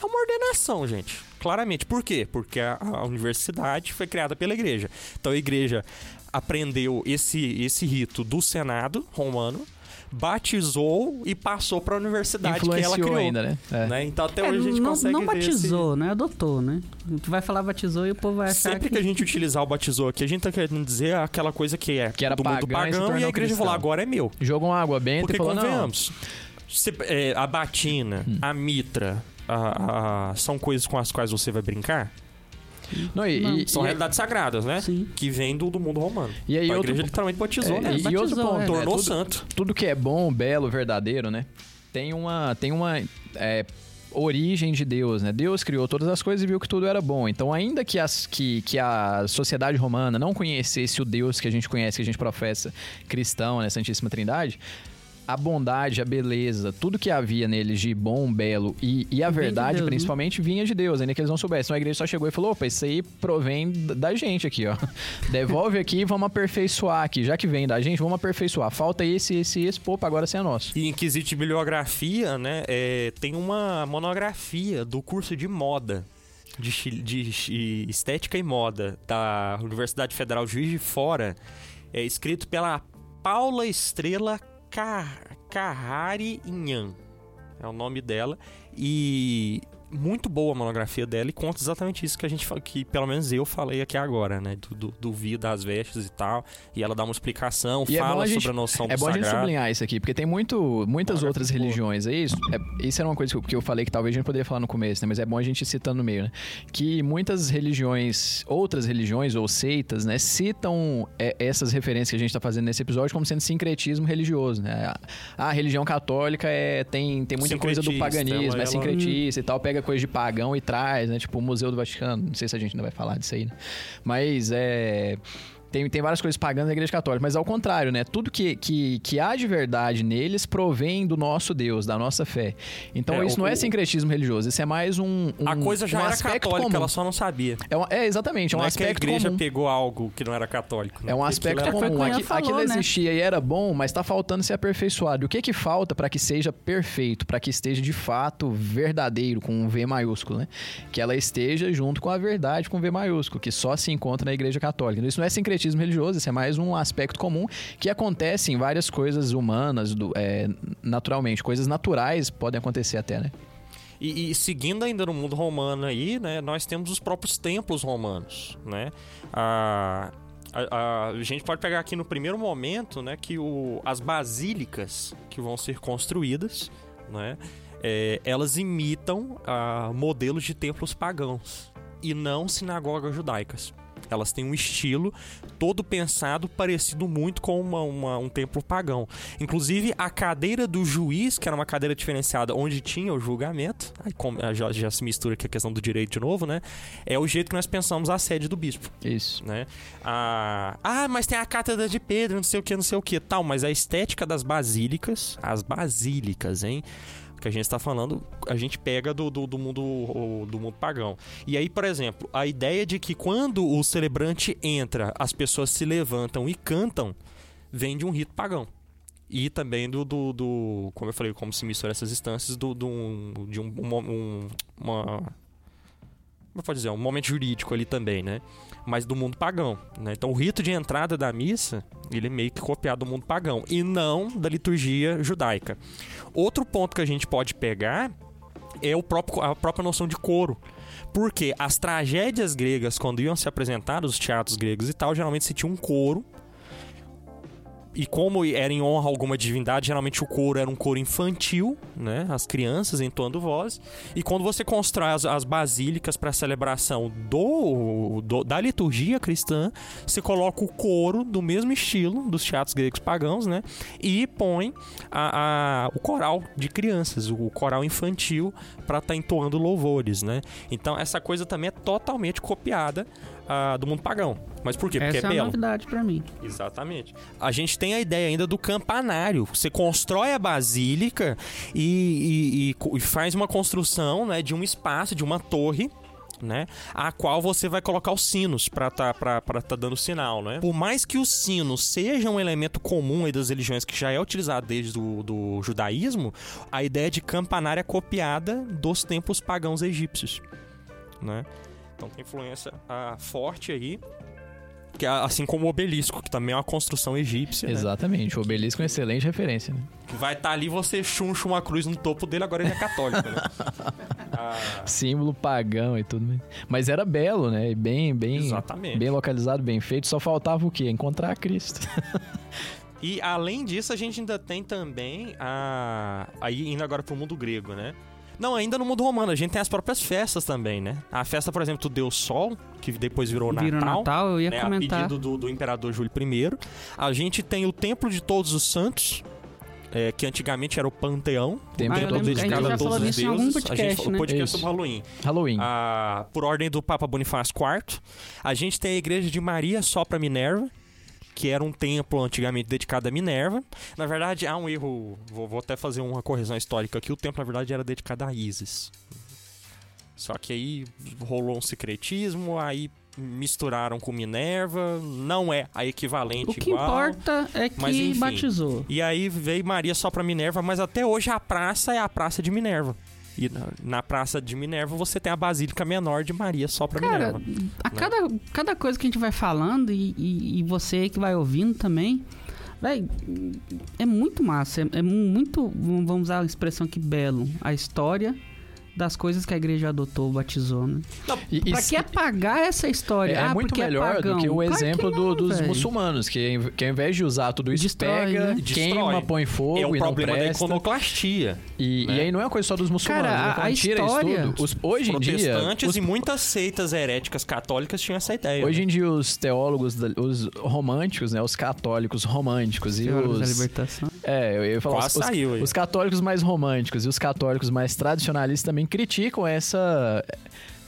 É uma ordenação, gente. Claramente. Por quê? Porque a, a universidade foi criada pela igreja. Então a igreja aprendeu esse, esse rito do Senado romano, batizou e passou para a universidade que ela criou. ainda, né? É. né? Então até É, hoje a gente não, consegue não ver esse- batizou, né? Adotou, né? A gente vai falar batizou e o povo vai achar Sempre que a gente utilizar o batizou aqui, a gente tá querendo dizer aquela coisa que é Que era do mundo pagã e pagão e, a igreja cristão. falou, agora é meu. Jogou uma água benta Porque e falou, não, convenhamos, se- é, a batina, Hum. a mitra, a- a- são coisas com as quais você vai brincar? Não, e, Não, e- São e- realidades sagradas, né? Sim. Que vem do, do mundo romano. E aí a outro- igreja literalmente batizou, é, né? e, batizou, outro ponto, é. né? Tornou tudo, santo. tudo que é bom, belo, verdadeiro, né? Tem uma, tem uma é, origem de Deus, né? Deus criou todas as coisas e viu que tudo era bom. Então, ainda que, as, que, que a sociedade romana não conhecesse o Deus que a gente conhece, que a gente professa cristão, né? Santíssima Trindade, a bondade, a beleza, tudo que havia neles de bom, belo e, e a Vem de verdade, Deus, né? principalmente, vinha de Deus, ainda que eles não soubessem. Então a igreja só chegou e falou: opa, isso aí provém da gente aqui, ó. Devolve aqui e vamos aperfeiçoar aqui. Já que vem da gente, vamos aperfeiçoar. Falta esse, esse, esse, pô, agora você é nosso. E em quesito de bibliografia, né, é, tem uma monografia do curso de moda, de, de estética e moda, da Universidade Federal Juiz de Fora, é escrito pela Paula Estrela Car- Carrari Inhan. É o nome dela. E muito boa a monografia dela e conta exatamente isso que a gente que pelo menos eu falei aqui agora, né? Do, do, do vi das vestes e tal. E ela dá uma explicação, E é fala a gente- sobre a noção É bom a gente sagrado. sublinhar isso aqui, porque tem muito, muitas outras religiões. É isso, é, isso era uma coisa que eu, que eu falei que talvez a gente poderia falar no começo, né? Mas é bom a gente citando no meio, né? Que muitas religiões, outras religiões ou seitas, né? Citam é, essas referências que a gente tá fazendo nesse episódio como sendo sincretismo religioso, né? A, a religião católica é, tem, tem muita coisa do paganismo, ela- é ela- sincretista e tal, pega coisa de pagão e traz, né? Tipo o Museu do Vaticano. Não sei se a gente ainda vai falar disso aí, né? Mas é. Tem, tem várias coisas pagãs da Igreja Católica, mas ao contrário, né? Tudo que, que, que há de verdade neles provém do nosso Deus, da nossa fé. Então É, isso o- não é sincretismo religioso, isso é mais um. um A coisa já um era aspecto católica, comum. ela só não sabia. É, uma- é, exatamente, é um não é que a aspecto igreja comum. pegou algo que não era católico. né? É um aspecto aquilo comum. Aqui, falou, aquilo né? existia e era bom, mas está faltando ser aperfeiçoado. E o que que falta para que seja perfeito, para que esteja de fato verdadeiro, com um V maiúsculo, né? Que ela esteja junto com a verdade com V maiúsculo, que só se encontra na Igreja Católica. Então, Isso não é sincretismo religioso, isso é mais um aspecto comum que acontece em várias coisas humanas, do- é, naturalmente. Coisas naturais podem acontecer até, né? E, e seguindo ainda no mundo romano aí, né, nós temos os próprios templos romanos, né? A, a, a gente pode pegar aqui no primeiro momento, né, que o, as basílicas que vão ser construídas, né, é, elas imitam ah, modelos de templos pagãos e não sinagogas judaicas. Elas têm um estilo todo pensado parecido muito com uma- uma- um templo pagão. Inclusive, a cadeira do juiz, que era uma cadeira diferenciada onde tinha o julgamento, aí já, já se mistura aqui a questão do direito de novo, né? É o jeito que nós pensamos a sede do bispo Isso. né? Ah, ah, mas tem a cátedra de Pedro, não sei o que, não sei o que, tal. Mas a estética das basílicas, as basílicas, hein? Que a gente está falando, a gente pega do, do, do mundo do mundo pagão. E aí, por exemplo, a ideia de que quando o celebrante entra, as pessoas se levantam e cantam, vem de um rito pagão. E também do, do, do- como eu falei, como se mistura essas instâncias do, do de um, um, um- uma como dizer, um momento jurídico ali também, né? Mas do mundo pagão, né? Então o rito de entrada da missa, ele é meio que copiado do mundo pagão e não da liturgia judaica. Outro ponto que a gente pode pegar é o próprio, a própria noção de coro. Porque as tragédias gregas, quando iam se apresentar, os teatros gregos e tal, geralmente se tinha um coro. E como era em honra a alguma divindade, geralmente o coro era um coro infantil, né? As crianças entoando voz. E quando você constrói as, as basílicas para celebração do, do- da liturgia cristã, você coloca o coro do mesmo estilo dos teatros gregos pagãos, né? E põe a, a- o coral de crianças, o coral infantil, para estar entoando louvores, né? Então essa coisa também é totalmente copiada ah, do mundo pagão. Mas por quê? Porque Essa é é a belo. novidade pra mim. Exatamente. A gente tem a ideia ainda do campanário. Você constrói a basílica e, e- e e faz uma construção né, de um espaço, de uma torre. Né, a qual você vai colocar os sinos para tá, pra- pra tá dando sinal, né? Por mais que o sino seja um elemento comum das religiões que já é utilizado desde o do judaísmo, a ideia de campanário é copiada dos templos pagãos egípcios, né? Então tem influência ah, forte aí, que é, assim como o obelisco, que também é uma construção egípcia, né? Exatamente. O obelisco é uma excelente referência. Né? Que vai estar ali, você chuncha uma cruz no topo dele, agora ele é católico, né? Ah, Símbolo pagão e tudo. Mas era belo, né? E Bem, bem, Exatamente. bem localizado, bem feito. Só faltava o quê? Encontrar Cristo. E além disso, a gente ainda tem também a. Aí indo agora pro mundo grego, né? Não, ainda no mundo romano, a gente tem as próprias festas também, né? A festa, por exemplo, do Deus Sol, que depois virou Natal. Natal, eu ia né, a comentar. pedido do, do imperador Júlio I. A gente tem o Templo de Todos os Santos, é, que antigamente era o Panteão. Ah, a gente dedicado a todos os deuses. a podcast, gente falou né? podcast Isso. sobre Halloween. Halloween. Ah, por ordem do Papa Bonifácio IV. A gente tem a igreja de Maria só para Minerva, que era um templo antigamente dedicado a Minerva. Na verdade, há um erro, vou, vou até fazer uma correção histórica aqui, o templo na verdade era dedicado a Isis. Só que aí rolou um secretismo, aí misturaram com Minerva, não é a equivalente O que igual. importa é que Mas, enfim. batizou. E aí veio Maria só pra Minerva, mas até hoje a praça é a praça de Minerva. E na, na praça de Minerva você tem a basílica menor de Maria só pra Cara, Minerva. a cada, cada coisa que a gente vai falando e, e, e você que vai ouvindo também, véi, é muito massa. É, é muito, vamos usar a expressão aqui, belo. A história das coisas que a igreja adotou, batizou, né? E Pra que apagar essa história? É, ah, muito porque melhor é do que o Claro exemplo não, do- dos véi. muçulmanos, que, que ao invés de usar tudo isso, Destrói, pega, né? queima, põe fogo É o e não problema da presta. iconoclastia. E, né? e aí não é uma coisa só dos muçulmanos. Cara, né? a- a tira história- isso tudo, os- hoje em dia... Protestantes Os, e muitas seitas heréticas católicas tinham essa ideia. hoje né? em dia os teólogos, da- os românticos, né? Os católicos românticos e Teólogos da os... libertação. É, eu ia falar Quase os, os- saiu aí. os católicos mais românticos e os católicos mais tradicionalistas também criticam essa...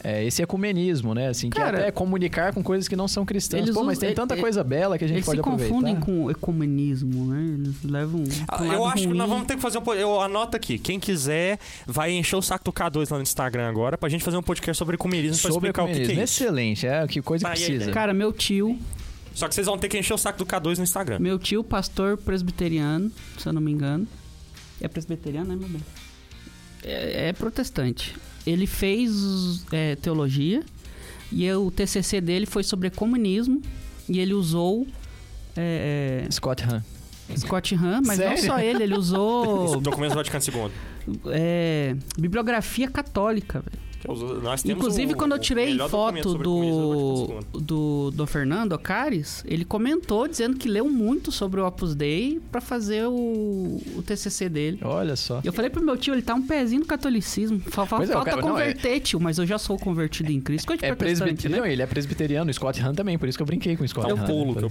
é, esse ecumenismo, né? Assim, que Cara, até é comunicar com coisas que não são cristãs. eles Pô, mas tem ele- tanta ele- coisa bela que a gente Eles pode se aproveitar. confundem com o ecumenismo, né? Eles levam. Ah, pra Eu acho que ruim. nós vamos ter que fazer um. Eu anoto aqui. Quem quiser, vai encher o saco do K2 lá no Instagram agora pra gente fazer um podcast sobre ecumenismo pra Sobre explicar o que, que ecumenismo. é isso. Excelente, é que coisa que precisa. Cara, meu tio, Só que vocês vão ter que encher o saco do K2 no Instagram. meu tio, pastor presbiteriano, se eu não me engano. É presbiteriano, né, meu bem? É, é protestante. Ele fez é, teologia e o TCC dele foi sobre comunismo e ele usou é, Scott Hahn. é, Scott Hahn, mas não Sério? só ele, ele usou Documentos do Vaticano II. é, bibliografia católica, velho. É os- nós temos Inclusive, o- quando eu tirei foto do, do, do Fernando Acares, ele comentou dizendo que leu muito sobre o Opus Dei pra fazer o, o TCC dele. Olha só. Eu falei pro meu tio, ele tá um pezinho no catolicismo. É, falta cara- não, converter, tio, mas eu já sou convertido em Cristo. É protestante, presbiteriano, né? ele é presbiteriano, o Scott Hahn também, por isso que eu brinquei com o Scott É o Hahn. Paulo, que é o Ele tá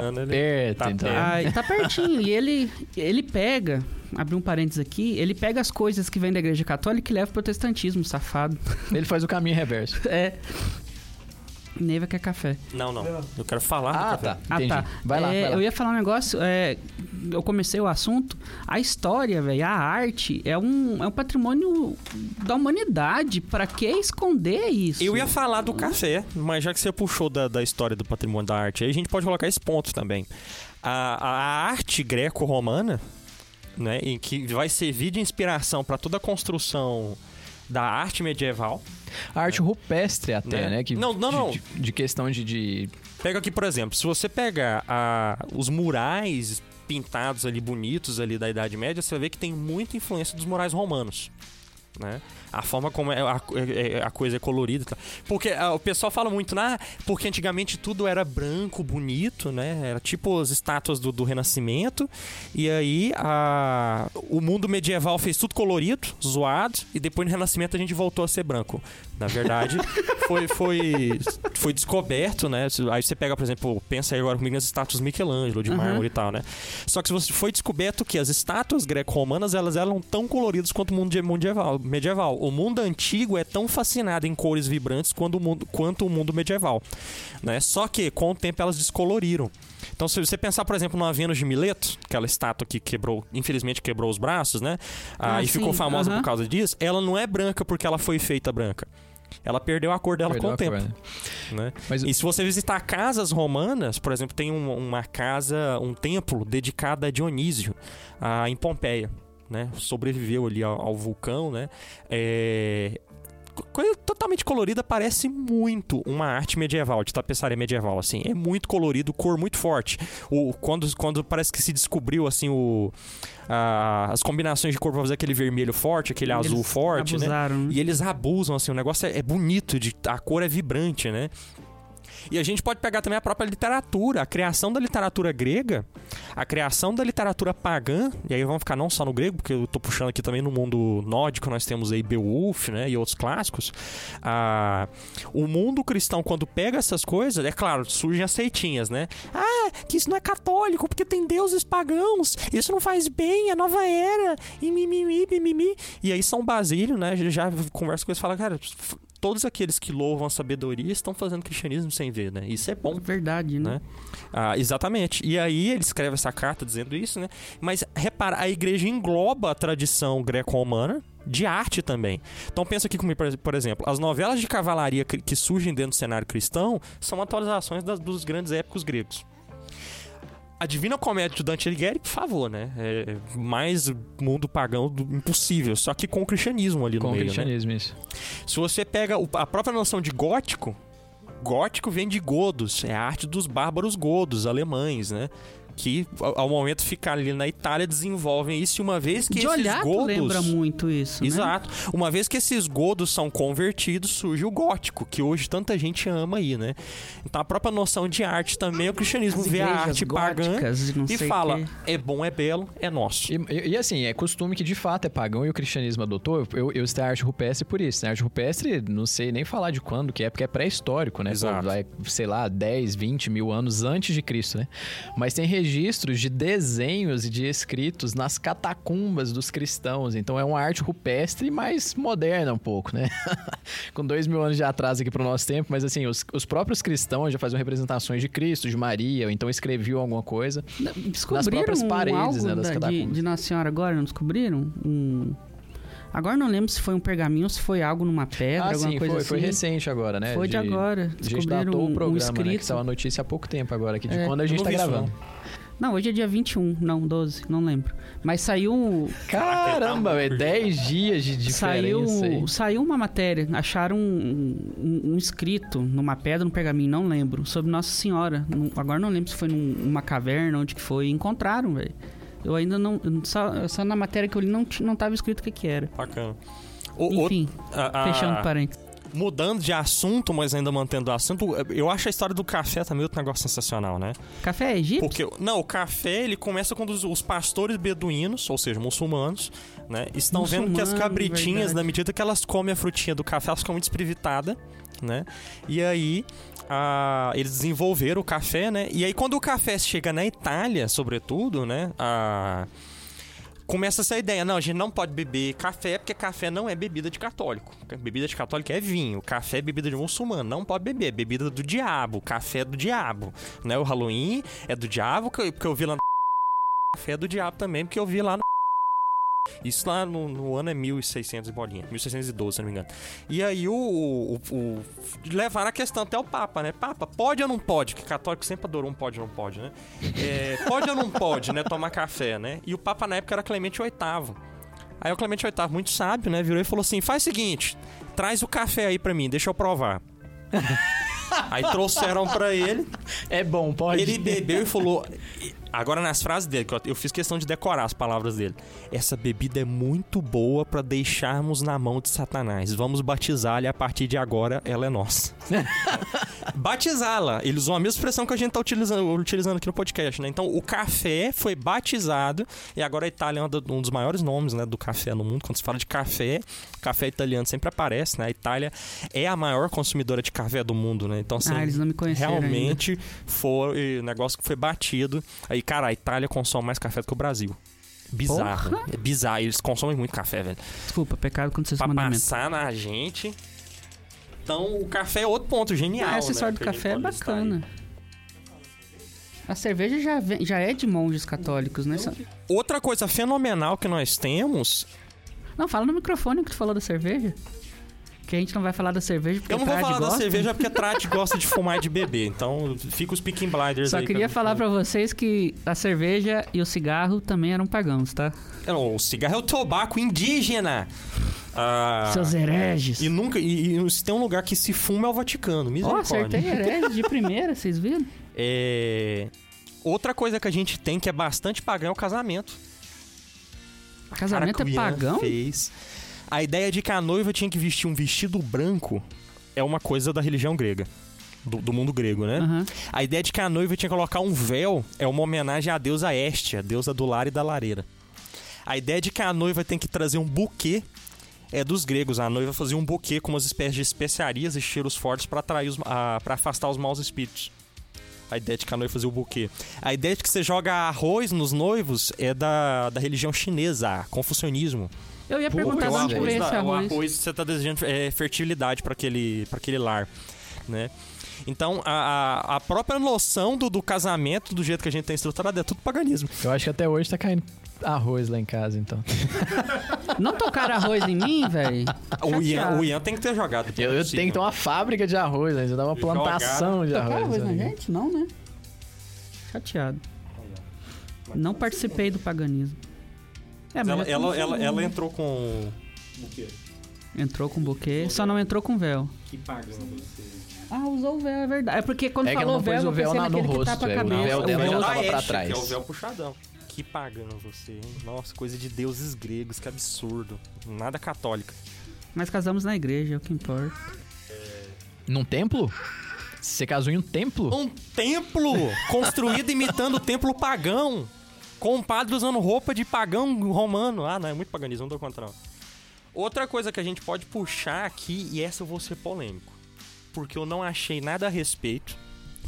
presbiteriano, ele perto, tá então. perto. Ah, e tá pertinho. e ele, ele pega, abrir um parênteses aqui, ele pega as coisas que vêm da igreja católica e leva pro protestantismo, safado. Ele faz o caminho reverso. É. Neiva quer café. Não, não. Eu quero falar do Ah, café. tá. Ah, tá. Vai lá, É, vai lá. Eu ia falar um negócio, é, eu comecei o assunto. A história, velho, a arte é um, é um patrimônio da humanidade. Pra que esconder isso? Eu ia falar do café, mas já que você puxou da, da história do patrimônio da arte, aí a gente pode colocar esse ponto também. A, a arte greco-romana, né, em que vai servir de inspiração para toda a construção da arte medieval. A arte rupestre até, Né? né? Que, Não, não, de- não. De, de questão de, de- Pega aqui, por exemplo, se você pegar a- os murais pintados ali, bonitos ali da Idade Média, você vai ver que tem muita influência dos murais romanos. Né? A forma como é- a, é- a coisa é colorida. tal. Porque ah, o pessoal fala muito, né? Porque antigamente tudo era branco, bonito, né? Era tipo as estátuas do, do Renascimento. E aí a, o mundo medieval fez tudo colorido, zoado, e depois no Renascimento a gente voltou a ser branco. Na verdade, foi, foi, foi descoberto, né? Aí você pega, por exemplo, pensa aí agora comigo nas estátuas Michelangelo, de Aham. mármore e tal, né? Só que se você foi descoberto que as estátuas greco-romanas elas eram tão coloridas quanto o mundo medieval. medieval. O mundo antigo é tão fascinado em cores vibrantes quanto o mundo, quanto o mundo medieval. Né? Só que com o tempo elas descoloriram. Então, se você pensar, por exemplo, numa Vênus de Mileto, aquela estátua que quebrou, infelizmente quebrou os braços, né? Ah, Ah, e ficou sim, famosa aham. por causa disso, ela não é branca porque ela foi feita branca. Ela perdeu a cor dela Perdeu com o tempo. cor, né? Né? Mas E se você visitar casas romanas, por exemplo, tem um- uma casa, um templo dedicado a Dionísio, ah, em Pompeia, né? Sobreviveu ali ao, ao vulcão, né? É, co- Coisa totalmente colorida, parece muito uma arte medieval, de tapeçaria medieval, assim. É muito colorido, cor muito forte. O, quando, quando parece que se descobriu, assim, o, a- as combinações de cor pra fazer aquele vermelho forte, aquele Eles azul forte, né? abusaram, né? E eles abusam, assim, o negócio é, é bonito, de, a cor é vibrante, né? E a gente pode pegar também a própria literatura, a criação da literatura grega, a criação da literatura pagã, e aí vamos ficar não só no grego, porque eu tô puxando aqui também no mundo nórdico, nós temos aí Beowulf, né, e outros clássicos. Ah, o mundo cristão, quando pega essas coisas, é claro, surgem as seitinhas, né? Ah, que isso não é católico, porque tem deuses pagãos, isso não faz bem, a nova era, e mimimi, mimimi. E aí São Basílio, né, já conversa com eles e fala, cara, todos aqueles que louvam a sabedoria estão fazendo cristianismo sem ver, né? Isso é bom. Verdade, né? Né? Ah, exatamente. E aí ele escreve essa carta dizendo isso, né? Mas repara, a igreja engloba a tradição greco-romana de arte também. Então pensa aqui comigo, por- exemplo, as novelas de cavalaria que que surgem dentro do cenário cristão são atualizações das- dos grandes épicos gregos. A Divina Comédia de Dante Alighieri, por favor, né? É mais mundo pagão do impossível, só que com o cristianismo ali no Com o meio, né? cristianismo, isso. Se você pega a própria noção de gótico, gótico vem de godos, é a arte dos bárbaros godos, alemães, né? Que ao momento ficar ali na Itália desenvolvem isso e uma vez que De esses olhar, godos lembra muito isso, né? Exato. Uma vez que esses godos são convertidos, surge o gótico, que hoje tanta gente ama aí, né? Então a própria noção de arte também, o cristianismo As vê a arte pagã e fala: quê. é bom, é belo, é nosso. E, e- e, assim, é costume que de fato é pagão e o cristianismo adotou. Eu, eu citei a arte rupestre por isso. né? A arte rupestre, não sei nem falar de quando que é, porque é pré-histórico, né? Pô, Exato. vai, sei lá, 10, 20 mil anos antes de Cristo, né? Mas tem registros de desenhos e de escritos nas catacumbas dos cristãos. Então é uma arte rupestre, mas moderna um pouco, né? Com dois mil anos de atraso aqui pro nosso tempo, mas assim, os, os próprios cristãos já faziam representações de Cristo, de Maria, ou então escreviam alguma coisa. Descobriram próprias um paredes, algo né, das da- de, catacumbas. de Nossa Senhora agora, não descobriram? Um... Agora não lembro se foi um pergaminho ou se foi algo numa pedra, ah, alguma sim, coisa foi, assim. foi recente agora, né? Foi de, agora. A gente Descobriram datou um, o um programa, né? Que saiu a notícia há pouco tempo agora, aqui de É, quando a gente não tá vi isso, gravando. Não, hoje é dia 21, não, 12, não lembro. Mas saiu Caramba, velho, 10 dias de diferença aí. saiu, saiu uma matéria, acharam um, um- um escrito numa pedra, num pergaminho, não lembro, sobre Nossa Senhora. Agora não lembro se foi num- numa caverna, onde que foi, encontraram, velho. Eu ainda não, só, só na matéria que eu li não, não tava escrito o que que era. Bacana. O- o- Enfim, a- a- fechando parênteses. Mudando de assunto, mas ainda mantendo o assunto, eu acho a história do café também outro negócio sensacional, né? Café é egípcio? Porque, não, o café, ele começa quando os, os pastores beduínos, ou seja, muçulmanos, né, estão vendo que as Muçulmano, cabritinhas, verdade. na medida que elas comem a frutinha do café, elas ficam muito espirivitadas, né? E aí, a- eles desenvolveram o café, né? E aí, quando o café chega na Itália, sobretudo, né? A... Começa essa ideia, não, a gente não pode beber café, porque café não é bebida de católico. Bebida de católico é vinho, café é bebida de muçulmano, não pode beber, é bebida do diabo, café é do diabo, né? O Halloween é do diabo, porque eu vi lá no café é do diabo também, porque eu vi lá no isso lá no, no ano é 1600 e bolinha, 1612, se não me engano. E aí o, o, o- levaram a questão até o Papa, né? Papa, pode ou não pode? Que católico sempre adorou um pode ou não pode, né? É, pode ou não pode, né? Tomar café, né? E o Papa na época era Clemente VIII. Aí o Clemente VIII, muito sábio, né? Virou e falou assim: faz o seguinte, traz o café aí pra mim, deixa eu provar. aí trouxeram pra ele, É bom, pode. ele bebeu e falou. Agora nas frases dele, que eu, eu fiz questão de decorar as palavras dele. Essa bebida é muito boa pra deixarmos na mão de Satanás. Vamos batizá-la e a partir de agora ela é nossa. Batizá-la. Ele usou a mesma expressão que a gente tá utilizando, utilizando aqui no podcast, né? Então o café foi batizado e agora a Itália é um do- dos maiores nomes né, do café no mundo. Quando se fala de café, café italiano sempre aparece, né? A Itália é a maior consumidora de café do mundo, né? Então, assim, ah, eles não me conheceram ainda. realmente foi um negócio que foi batido. Aí, cara, a Itália consome mais café do que o Brasil. Bizarro. É bizarro. Eles consomem muito café, velho. Desculpa, pecado contra seus Pra mandamentos. passar na gente. Então, o café é outro ponto genial. Ah, essa né, história do a gente café é bacana. A cerveja já, vem- já é de monges católicos, né? Outra coisa fenomenal que nós temos. Não, fala no microfone que tu falou da cerveja. Que a gente não vai falar da cerveja porque Eu não vou falar da gosta. cerveja porque Trate gosta de fumar e de beber. Então, fica os Picking Blinders Só aí. queria que- falar pra vocês que a cerveja e o cigarro também eram pagãos, tá? Não, o cigarro é o tabaco indígena. Ah, Seus hereges. E nunca. E, e se tem um lugar que se fuma é o Vaticano. Misericórdia. acertei herege de primeira, vocês viram? É... Outra coisa que a gente tem que é bastante pagão é o casamento. Casamento Cara, é o Ian pagão? Fez. A ideia de que a noiva tinha que vestir um vestido branco é uma coisa da religião grega. Do, do mundo grego, né? Aham. A ideia de que a noiva tinha que colocar um véu é uma homenagem à deusa Estia, deusa do lar e da lareira. A ideia de que a noiva tem que trazer um buquê é dos gregos. A noiva fazia um buquê com umas espécies de especiarias e cheiros fortes para atrair os, para afastar os maus espíritos. A ideia de que a noiva fazia o buquê. A ideia de que você joga arroz nos noivos é da, da religião chinesa, confucionismo. Eu ia Pô, perguntar eu de o onde arroz veio arroz, esse da- o arroz. arroz você tá desejando é, fertilidade para aquele, pra aquele lar, né? Então, a, a- própria noção do, do casamento, do jeito que a gente tem estruturado, é tudo paganismo. Eu acho que até hoje tá caindo arroz lá em casa, então. Não tocaram arroz em mim, velho? O Ian, Chateado. o Ian tem que ter jogado. Eu, eu tenho que ter uma fábrica de arroz, né? Dá uma Jogaram. plantação de Tocaram arroz. arroz na gente? Não, né? Chateado. Não participei do paganismo. É, mas Ela, é ela, ela, ela né? entrou com. Entrou com buquê, só não entrou com véu. Que pagando você. Ah, usou o véu, é verdade. É porque quando É que falou ela não pôs véu, o eu véu pensei na- no que rosto, tapa a é, o cabeça. véu O dela já véu- tava pra Que trás. é o véu puxadão. Que pagando você, hein? Nossa, coisa de deuses gregos, que absurdo. Nada católica. Mas casamos na igreja, é o que importa. Num templo? Você casou em um templo? Um templo construído imitando o templo pagão. Com um padre usando roupa de pagão romano. Ah, não, é muito paganismo, não dou conta não. Outra coisa que a gente pode puxar aqui, e essa eu vou ser polêmico. Porque eu não achei nada a respeito,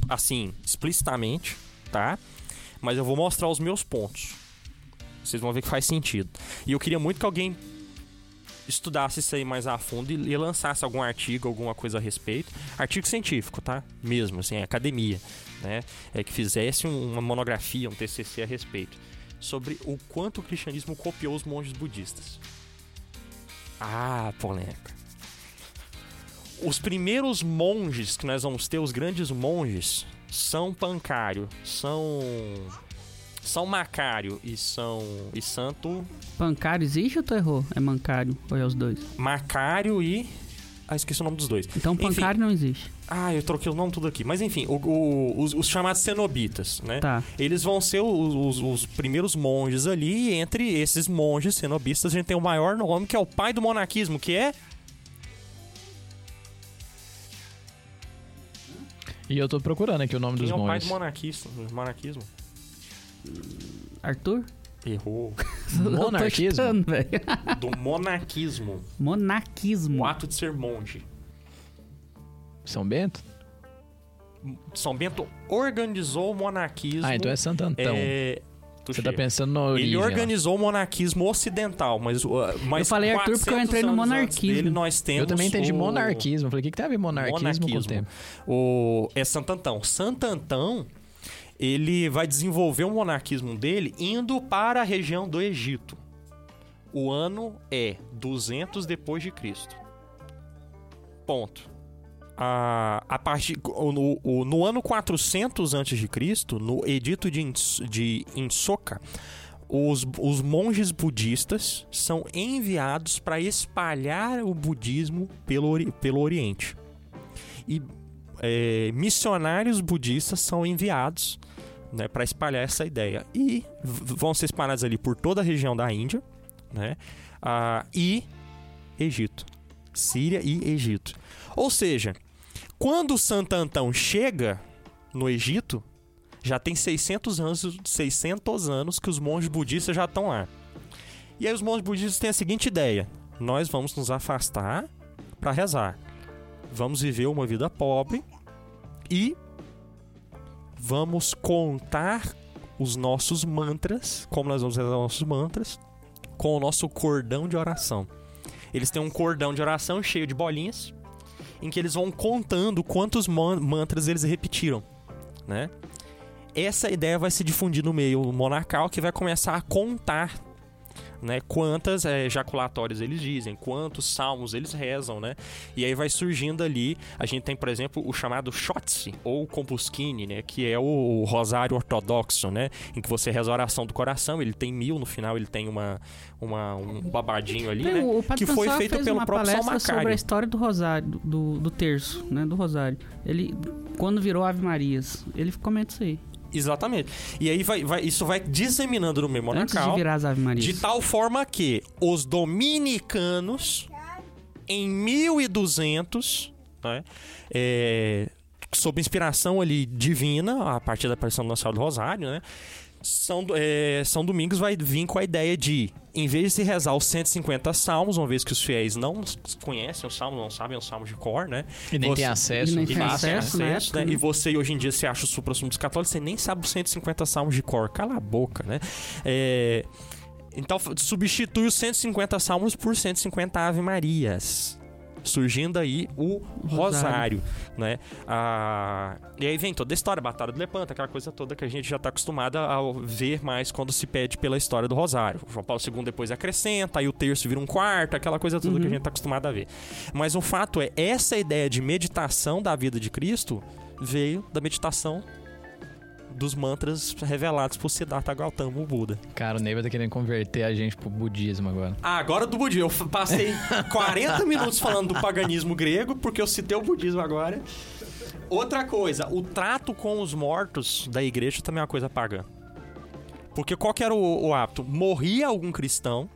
assim, explicitamente, tá? Mas eu vou mostrar os meus pontos. Vocês vão ver que faz sentido. E eu queria muito que alguém estudasse isso aí mais a fundo e, e lançasse algum artigo, alguma coisa a respeito. Artigo científico, tá? Mesmo, assim, academia, né? É que fizesse um- uma monografia, um TCC a respeito. Sobre o quanto o cristianismo copiou os monges budistas. Ah, polêmica. Os primeiros monges que nós vamos ter, os grandes monges, são Pancário, são São Macário e São e Santo Pancário existe ou tu errou? É mancário? Ou é os dois? Macário e Ah, esqueci o nome dos dois. Então Enfim. Pancari não existe. Ah, eu troquei o nome tudo aqui. Mas enfim, o- o- os, os chamados cenobitas, né? Tá. Eles vão ser os, os- os primeiros monges ali. E entre esses monges cenobistas, a gente tem o maior nome, que é o pai do monarquismo, que é. E eu tô procurando aqui o nome Quem dos é o pai do monges. monarquismo? monarquismo? Arthur? Errou. Monarquismo? Chutando. Do monarquismo. Monarquismo. O ato de ser monge. São Bento? São Bento organizou o monarquismo. Ah, então é Santo Antão. É, Você tá pensando origem. Ele organizou o monarquismo ocidental, mas, uh, mas Eu falei Arthur porque eu 400 entrei no monarquismo. Dele, nós temos Eu também entendi o... monarquismo. Falei, o que, que tem a ver monarquismo, com o Monarquismo. tempo? O... É Santo Antão. Santo Antão, ele vai desenvolver o monarquismo dele indo para a região do Egito. O ano é 200 depois de Cristo. Ponto. A, a partir, no, no ano 400 antes de Cristo, no Edito de, de Insoka, os, os monges budistas são enviados para espalhar o budismo pelo, pelo Oriente. E é, missionários budistas são enviados né, para espalhar essa ideia. E vão ser espalhados ali por toda a região da Índia né, ah, e Egito. Síria e Egito. Ou seja, quando o Santo Antão chega no Egito, já tem 600 anos, 600 anos que os monges budistas já estão lá. E aí os monges budistas têm a seguinte ideia: nós vamos nos afastar para rezar. Vamos viver uma vida pobre e vamos contar os nossos mantras, como nós vamos rezar os nossos mantras, com o nosso cordão de oração. Eles têm um cordão de oração cheio de bolinhas, em que eles vão contando quantos man- mantras eles repetiram, né? Essa ideia vai se difundir no meio monarcal, que vai começar a contar né, quantas eh, ejaculatórias eles dizem, quantos salmos eles rezam, né? E aí vai surgindo ali, a gente tem, por exemplo, o chamado Shotzi, ou Compuscini, né? Que é o rosário ortodoxo, né? Em que você reza a oração do coração, ele tem mil, no final ele tem uma, uma- um babadinho ali, Tem né? o que foi feito fez pelo uma próprio palestra sobre a história do rosário, do- do, do terço, né? Do rosário. Ele, quando virou Ave Marias, ele comenta isso aí. Exatamente. E aí vai, vai- isso vai disseminando no meio Antes de monacal. virar as Ave Marias. De tal forma que os dominicanos, em 1200, né, é, sob inspiração ali divina, a partir da aparição do Senhora do Rosário, né, São, é, São Domingos vai vir com a ideia de, em vez de se rezar os 150 salmos, uma vez que os fiéis não conhecem os salmos, não sabem os salmos de cor, né? E nem Você- tem acesso. E nem tem acesso, na acesso, né? né? E você hoje em dia se acha o supra-sumo dos católicos, você nem sabe os 150 salmos de cor. Cala a boca, né? É, Então substitui os 150 salmos por 150 Ave Marias. Surgindo aí o Rosário, né? Ah, e aí vem toda a história, Batalha do Lepanto, aquela coisa toda que a gente já está acostumado a ver mais quando se pede pela história do Rosário. O João Paulo II depois acrescenta, aí o terço vira um quarto, aquela coisa toda que a gente está acostumado a ver. Mas o fato é, essa ideia de meditação da vida de Cristo veio da meditação dos mantras revelados por Siddhartha Gautama, o Buda. Cara, o Ney vai tá querendo converter a gente pro budismo agora. Ah, agora do budismo. Eu passei 40 minutos falando do paganismo grego, porque eu citei o budismo agora. Outra coisa, o trato com os mortos da igreja também é uma coisa pagã. Porque qual que era o, o hábito? Morria algum cristão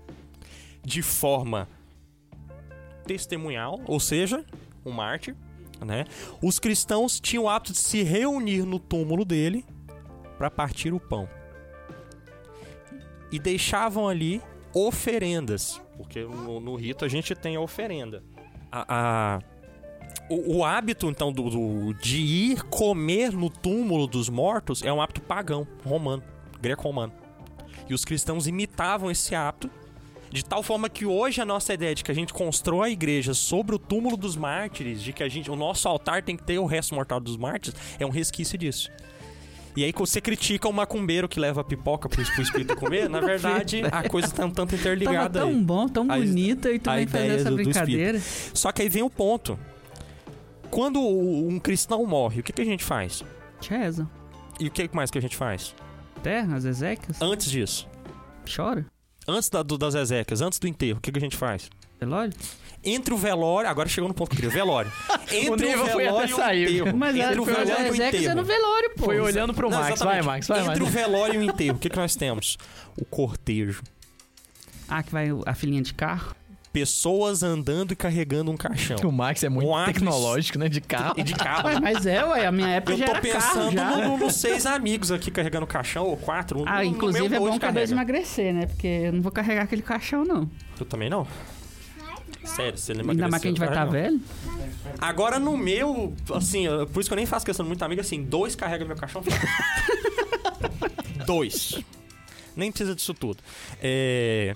de forma testemunhal, ou seja, um mártir, né? Os cristãos tinham o hábito de se reunir no túmulo dele para partir o pão. E deixavam ali oferendas, porque no, no rito a gente tem a oferenda. A, a- o, o hábito, então, do, do- de ir comer no túmulo dos mortos é um hábito pagão, romano, greco-romano. E os cristãos imitavam esse hábito, de tal forma que hoje a nossa ideia de que a gente constrói a igreja sobre o túmulo dos mártires, de que a gente, o nosso altar tem que ter o resto mortal dos mártires, é um resquício disso. E aí você critica o macumbeiro que leva pipoca pro, pro espírito comer, na verdade a coisa tá um tanto Tava interligada tão aí. bom, tão A- bonita e tu a vem fazer essa do- do brincadeira. Só que aí vem o ponto. Quando um cristão morre, o que, que a gente faz? Reza. E o que mais que a gente faz? Terra, as Ezequias. Antes disso, Chora. antes da- do- das exéquias, antes do enterro, o que, que a gente faz? Velório? Entre o velório, agora chegou no ponto que eu queria, o velório. Entre o, nível foi velório até e o sair. enterro. Mas Entre era o velório e o é enterro. no velório, pô. Foi olhando pro Não, Max. Vai. Max, vai, Entre Max. o velório e o enterro, o que, que nós temos? O cortejo. Ah, que vai a filhinha de carro. Pessoas andando e carregando um caixão. O Max é muito Um tecnológico, né? De carro. E de carro. Ué, mas é, ué, a minha época Eu já tô era carro pensando já. no- no- nos seis amigos aqui carregando caixão, ou quatro. Ah, no- no inclusive meu é bom que dois carrega. emagrecer, né? Porque eu não vou carregar aquele caixão, não. Tu também não? Sério, você lembra Ainda mais que a gente vai estar velho. Agora no meu, assim, por isso que eu nem faço questão de muito amigo, assim, dois carrega meu caixão. dois. Nem precisa disso tudo. É,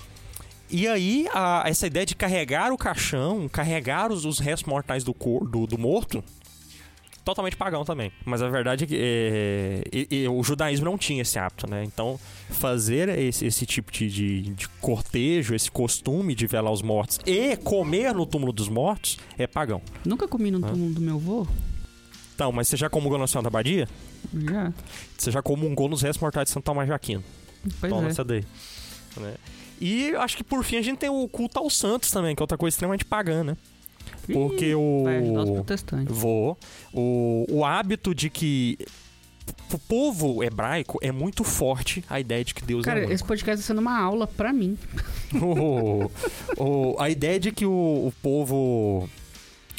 E aí, a- essa ideia de carregar o caixão, carregar os, os restos mortais do, cor, do, do morto, totalmente pagão também. Mas a verdade é que é, e o judaísmo não tinha esse hábito, né? Então, fazer esse, esse tipo de, de, de cortejo, esse costume de velar os mortos e comer no túmulo dos mortos é pagão. Nunca comi no túmulo do meu avô. Então, mas você já comungou na da Badia? Já. Você já comungou nos restos mortais de Santo Tomás de Aquino. Pois Toma é. essa daí. Né? E acho que por fim a gente tem o culto aos santos também, que é outra coisa extremamente pagã, né? Porque o. Vou. O, o hábito de que. O povo hebraico é muito forte a ideia de que Deus Cara, é único. esse podcast tá sendo uma aula pra mim. o, o- a ideia de que o, o povo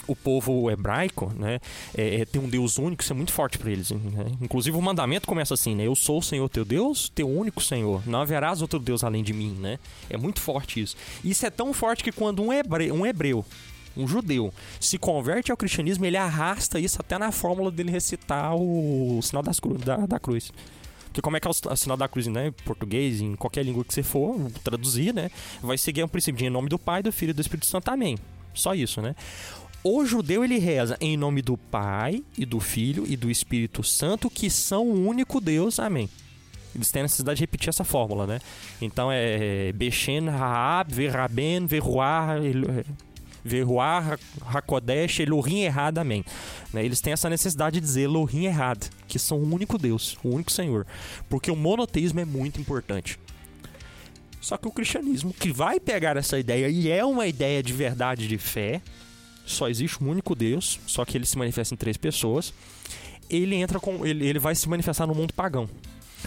o povo hebraico, né, é, é, tem um Deus único, isso é muito forte para eles. Né? Inclusive o mandamento começa assim, né? Eu sou o Senhor teu Deus, teu único Senhor. Não haverás outro Deus além de mim, né? É muito forte isso. Isso é tão forte que quando um hebreu, um hebreu um judeu se converte ao cristianismo, ele arrasta isso até na fórmula dele recitar o, sinal das cru, da, da cruz. Porque como é que é o sinal da cruz, né? Em português, em qualquer língua que você for, traduzir, né? Vai seguir um princípio de em nome do Pai, do Filho e do Espírito Santo. Amém. Só isso, né? O judeu, ele reza em nome do Pai e do Filho e do Espírito Santo, que são o único Deus. Amém. Eles têm a necessidade de repetir essa fórmula, né? Então é Bechen, Raab, Verraben, Verruar, Verruar, Hakodesh, Elohim errado, amém. Né? Eles têm essa necessidade de dizer Elohim errado, que são o único Deus, o único Senhor. Porque o monoteísmo é muito importante. Só que o cristianismo, que vai pegar essa ideia, e é uma ideia de verdade de fé, só existe um único Deus, só que ele se manifesta em três pessoas, ele entra com. ele, ele vai se manifestar no mundo pagão.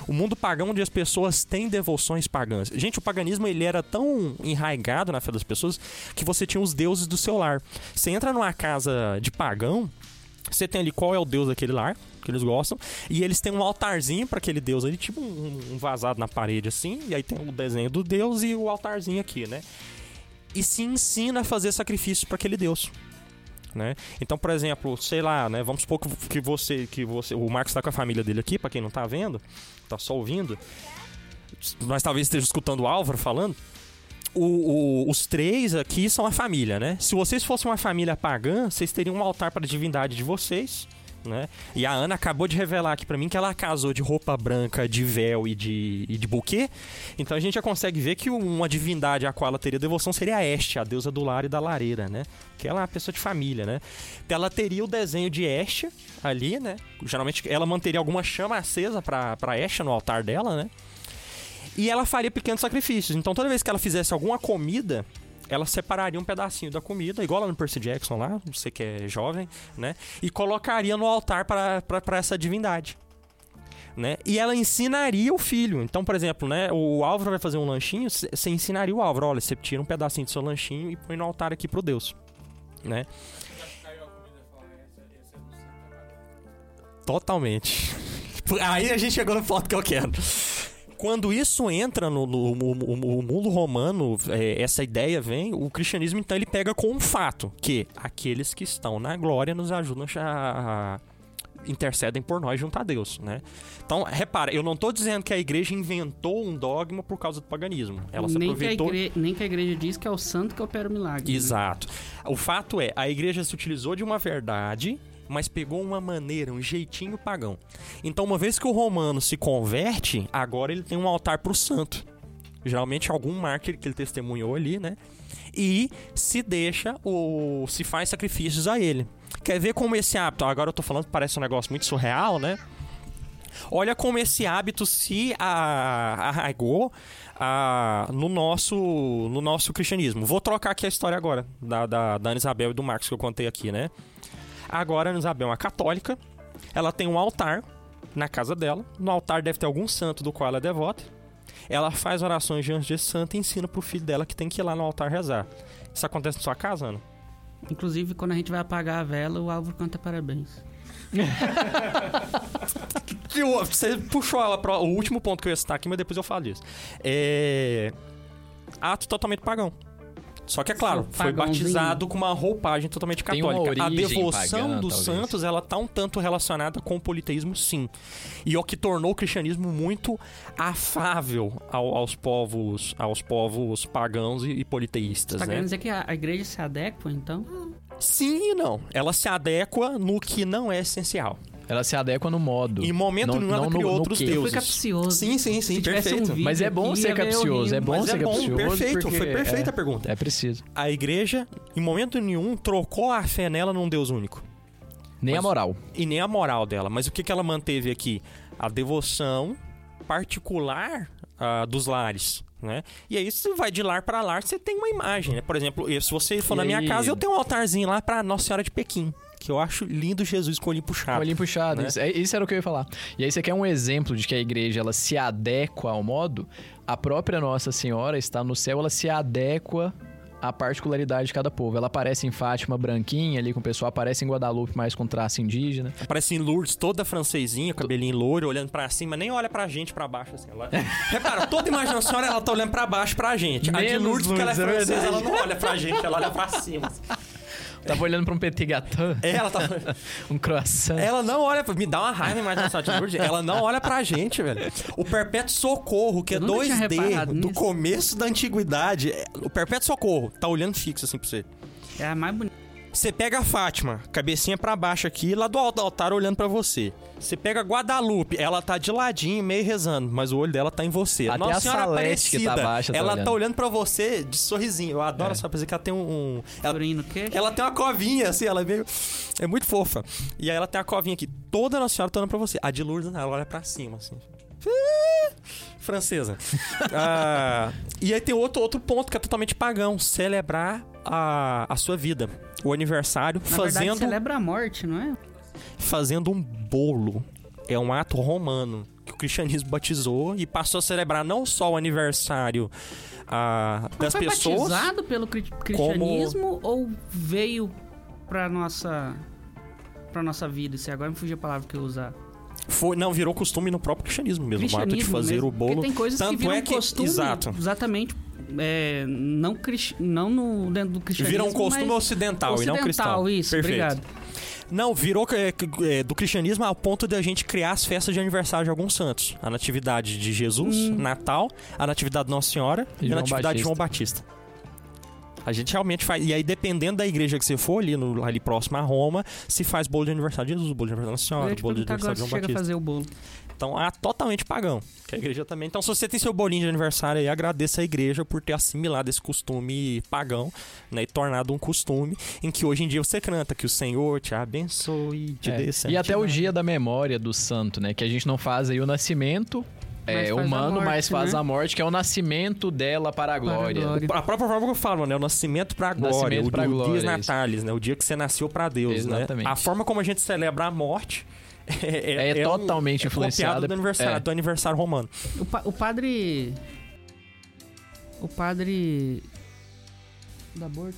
O mundo pagão onde as pessoas têm devoções pagãs. Gente, o paganismo ele era tão enraigado na fé das pessoas que você tinha os deuses do seu lar. Você entra numa casa de pagão, você tem ali qual é o deus daquele lar que eles gostam, e eles têm um altarzinho para aquele deus ali, tipo um, um vazado na parede assim, e aí tem o desenho do deus e o altarzinho aqui, né? E se ensina a fazer sacrifícios para aquele deus. Né? Então, por exemplo, sei lá, né? Vamos supor que- você, que você, o Marcos está com a família dele aqui, para quem não tá vendo, tá só ouvindo, mas talvez esteja escutando o Álvaro falando. O- o- os três aqui são a família, né? Se vocês fossem uma família pagã, vocês teriam um altar para a divindade de vocês, né? E a Ana acabou de revelar aqui pra mim que ela casou de roupa branca, de véu e de, e de buquê. Então a gente já consegue ver que uma divindade a qual ela teria devoção seria a Este, a deusa do lar e da lareira, né? Que ela é uma pessoa de família, né? Ela teria o desenho de Este ali, né? Geralmente ela manteria alguma chama acesa pra Este no altar dela, né? E ela faria pequenos sacrifícios. Então toda vez que ela fizesse alguma comida, ela separaria um pedacinho da comida, igual lá no Percy Jackson lá, você que é jovem, né? E colocaria no altar para essa divindade. Né? E ela ensinaria o filho. Então, por exemplo, né, o Álvaro vai fazer um lanchinho, você ensinaria o Álvaro, olha, você tira um pedacinho do seu lanchinho e põe no altar aqui pro Deus, né? Totalmente. Aí a gente chegou no ponto que eu quero. Quando isso entra no, no- no- no- mundo romano, é, essa ideia vem, o cristianismo então ele pega com um fato, que aqueles que estão na glória nos ajudam a, a- intercedem por nós junto a Deus, né? Então, repara, eu não estou dizendo que a igreja inventou um dogma por causa do paganismo. Ela se nem, que aproveitou igre... nem que a igreja diz que é o santo que opera o milagre. Exato. O fato é, a igreja se utilizou de uma verdade, mas pegou uma maneira, um jeitinho pagão. Então, uma vez que o romano se converte, agora ele tem um altar pro santo. Geralmente algum mártir que ele testemunhou ali, né? E se deixa o se faz sacrifícios a ele. Quer ver como esse hábito, agora eu tô falando parece um negócio muito surreal, né? Olha como esse hábito se arraigou no, nosso, no nosso cristianismo. Vou trocar aqui a história agora, da, da, da Ana Isabel e do Marcos que eu contei aqui, né? Agora a Ana Isabel é uma católica, ela tem um altar na casa dela. No altar deve ter algum santo do qual ela é devota. Ela faz orações diante desse santo e ensina pro filho dela que tem que ir lá no altar rezar. Isso acontece na sua casa, Ana? Inclusive, quando a gente vai apagar a vela, o Álvaro canta parabéns. Você puxou ela para o último ponto que eu ia citar aqui, mas depois eu falo disso. É. Ato totalmente pagão. Só que é claro, foi batizado com uma roupagem totalmente Tem uma católica. a devoção dos talvez. santos, ela tá um tanto relacionada com o politeísmo, sim. E é o que tornou o cristianismo muito afável ao- aos povos, aos povos pagãos e, e Você politeístas, tá né? querendo dizer que a, a igreja se adequa, então? Sim e não. Ela se adequa no que não é essencial. Ela se adequa no modo. Em momento Não- nenhum ela não no- criou no outros fui deuses. capcioso. Sim, sim, sim, um perfeito. vídeo Mas é bom ser capcioso, é bom Mas ser é bom, capcioso. perfeito, foi perfeita é, a pergunta. É preciso. A igreja, em momento nenhum, trocou a fé nela num Deus único. Nem Mas- a moral. E nem a moral dela. Mas o que, que ela manteve aqui? A devoção particular ah, dos lares. Né? E aí, se vai de lar para lar, você tem uma imagem. Né? Por exemplo, se você for E na minha aí- casa, eu tenho um altarzinho lá para Nossa Senhora de Pequim. Que eu acho lindo Jesus com o olhinho puxado. Olhinho puxado. né? Isso, é- isso era o que eu ia falar. E aí você quer um exemplo de que a igreja ela se adequa ao modo? A própria Nossa Senhora está no céu, ela se adequa à particularidade de cada povo. Ela aparece em Fátima branquinha ali com o pessoal, aparece em Guadalupe mais com traço indígena. Parece em Lourdes, toda francesinha, cabelinho louro, olhando pra cima, nem olha pra gente pra baixo assim. Ela... Repara, toda imagem da senhora ela tá olhando pra baixo pra gente. A de Menos Lourdes, porque ela é Lourdes, é francesa, ela verdade. não olha pra gente, ela olha pra cima. assim. Tava olhando pra um petit gâteau, É, ela tá. um croissant. Ela não olha pra. Me dá uma raiva a imagem da senhora de Lourdes. Ela não olha pra gente, velho. O Perpétuo Socorro, que é Eu nunca tinha 2D, reparado do nisso. começo da antiguidade. é- O Perpétuo Socorro tá olhando fixo assim pra você. É a mais bonita. Você pega a Fátima, cabecinha pra baixo aqui, lá do alto do altar olhando pra você. Você pega a Guadalupe, ela tá de ladinho, meio rezando, mas o olho dela tá em você. Até Nossa a Senhora Salete que tá Aparecida, baixa tá ela olhando. tá olhando pra você de sorrisinho. Eu adoro É. essa coisa que ela tem um... um- ela, ela tem uma covinha, assim, ela é meio... É muito fofa. E aí ela tem a covinha aqui. Toda Nossa Senhora tá olhando pra você. A de Lourdes, ela olha pra cima, assim. Francesa. Ah, e aí tem outro, outro ponto que é totalmente pagão. Celebrar a, a sua vida. O aniversário, Na fazendo verdade, celebra a morte, não é? fazendo um bolo. É um ato romano que o cristianismo batizou e passou a celebrar não só o aniversário ah, das Foi pessoas. batizado pelo cri- cristianismo ou veio pra nossa pra nossa vida? Isso agora me fugiu a palavra que eu usar. Foi, não, virou costume no próprio cristianismo mesmo. o ato de Cristianismo fazer mesmo. o bolo. Porque tem coisas Tanto que viram é que. costume, Exato. exatamente, é, não, crist... não no, dentro do cristianismo, Vira um costume mas ocidental, e não ocidental, cristão. isso, Perfeito. obrigado. Não, virou é, é, do cristianismo ao ponto de a gente criar as festas de aniversário de alguns santos. A natividade de Jesus, Hum. Natal, a natividade de Nossa Senhora E e, a natividade de João Batista. A gente realmente faz. E aí, dependendo da igreja que você for, ali, no, ali próximo a Roma, se faz bolo de aniversário de Jesus, bolo de aniversário da Senhora, bolo de aniversário de João chega a Batista. fazer o bolo. Então, é totalmente pagão. Que a igreja também. Então, se você tem seu bolinho de aniversário aí, agradeça a igreja por ter assimilado esse costume pagão, né? E tornado um costume em que hoje em dia você canta que o Senhor te abençoe, te É. dê E até o dia da memória do santo, né? Que a gente não faz aí o nascimento é, a humano, morte, mas faz né? a morte, que é o nascimento dela para a Para a glória. glória. A própria forma que eu falo, né? O nascimento pra glória, Nascimento o, pra o glória, dias isso. natalis, né? O dia que você nasceu pra Deus, Exatamente. né? A forma como a gente celebra a morte é, É um- totalmente é copiado influenciada- do aniversário, é. do aniversário romano. O, pa- o padre. O padre. Do aborto.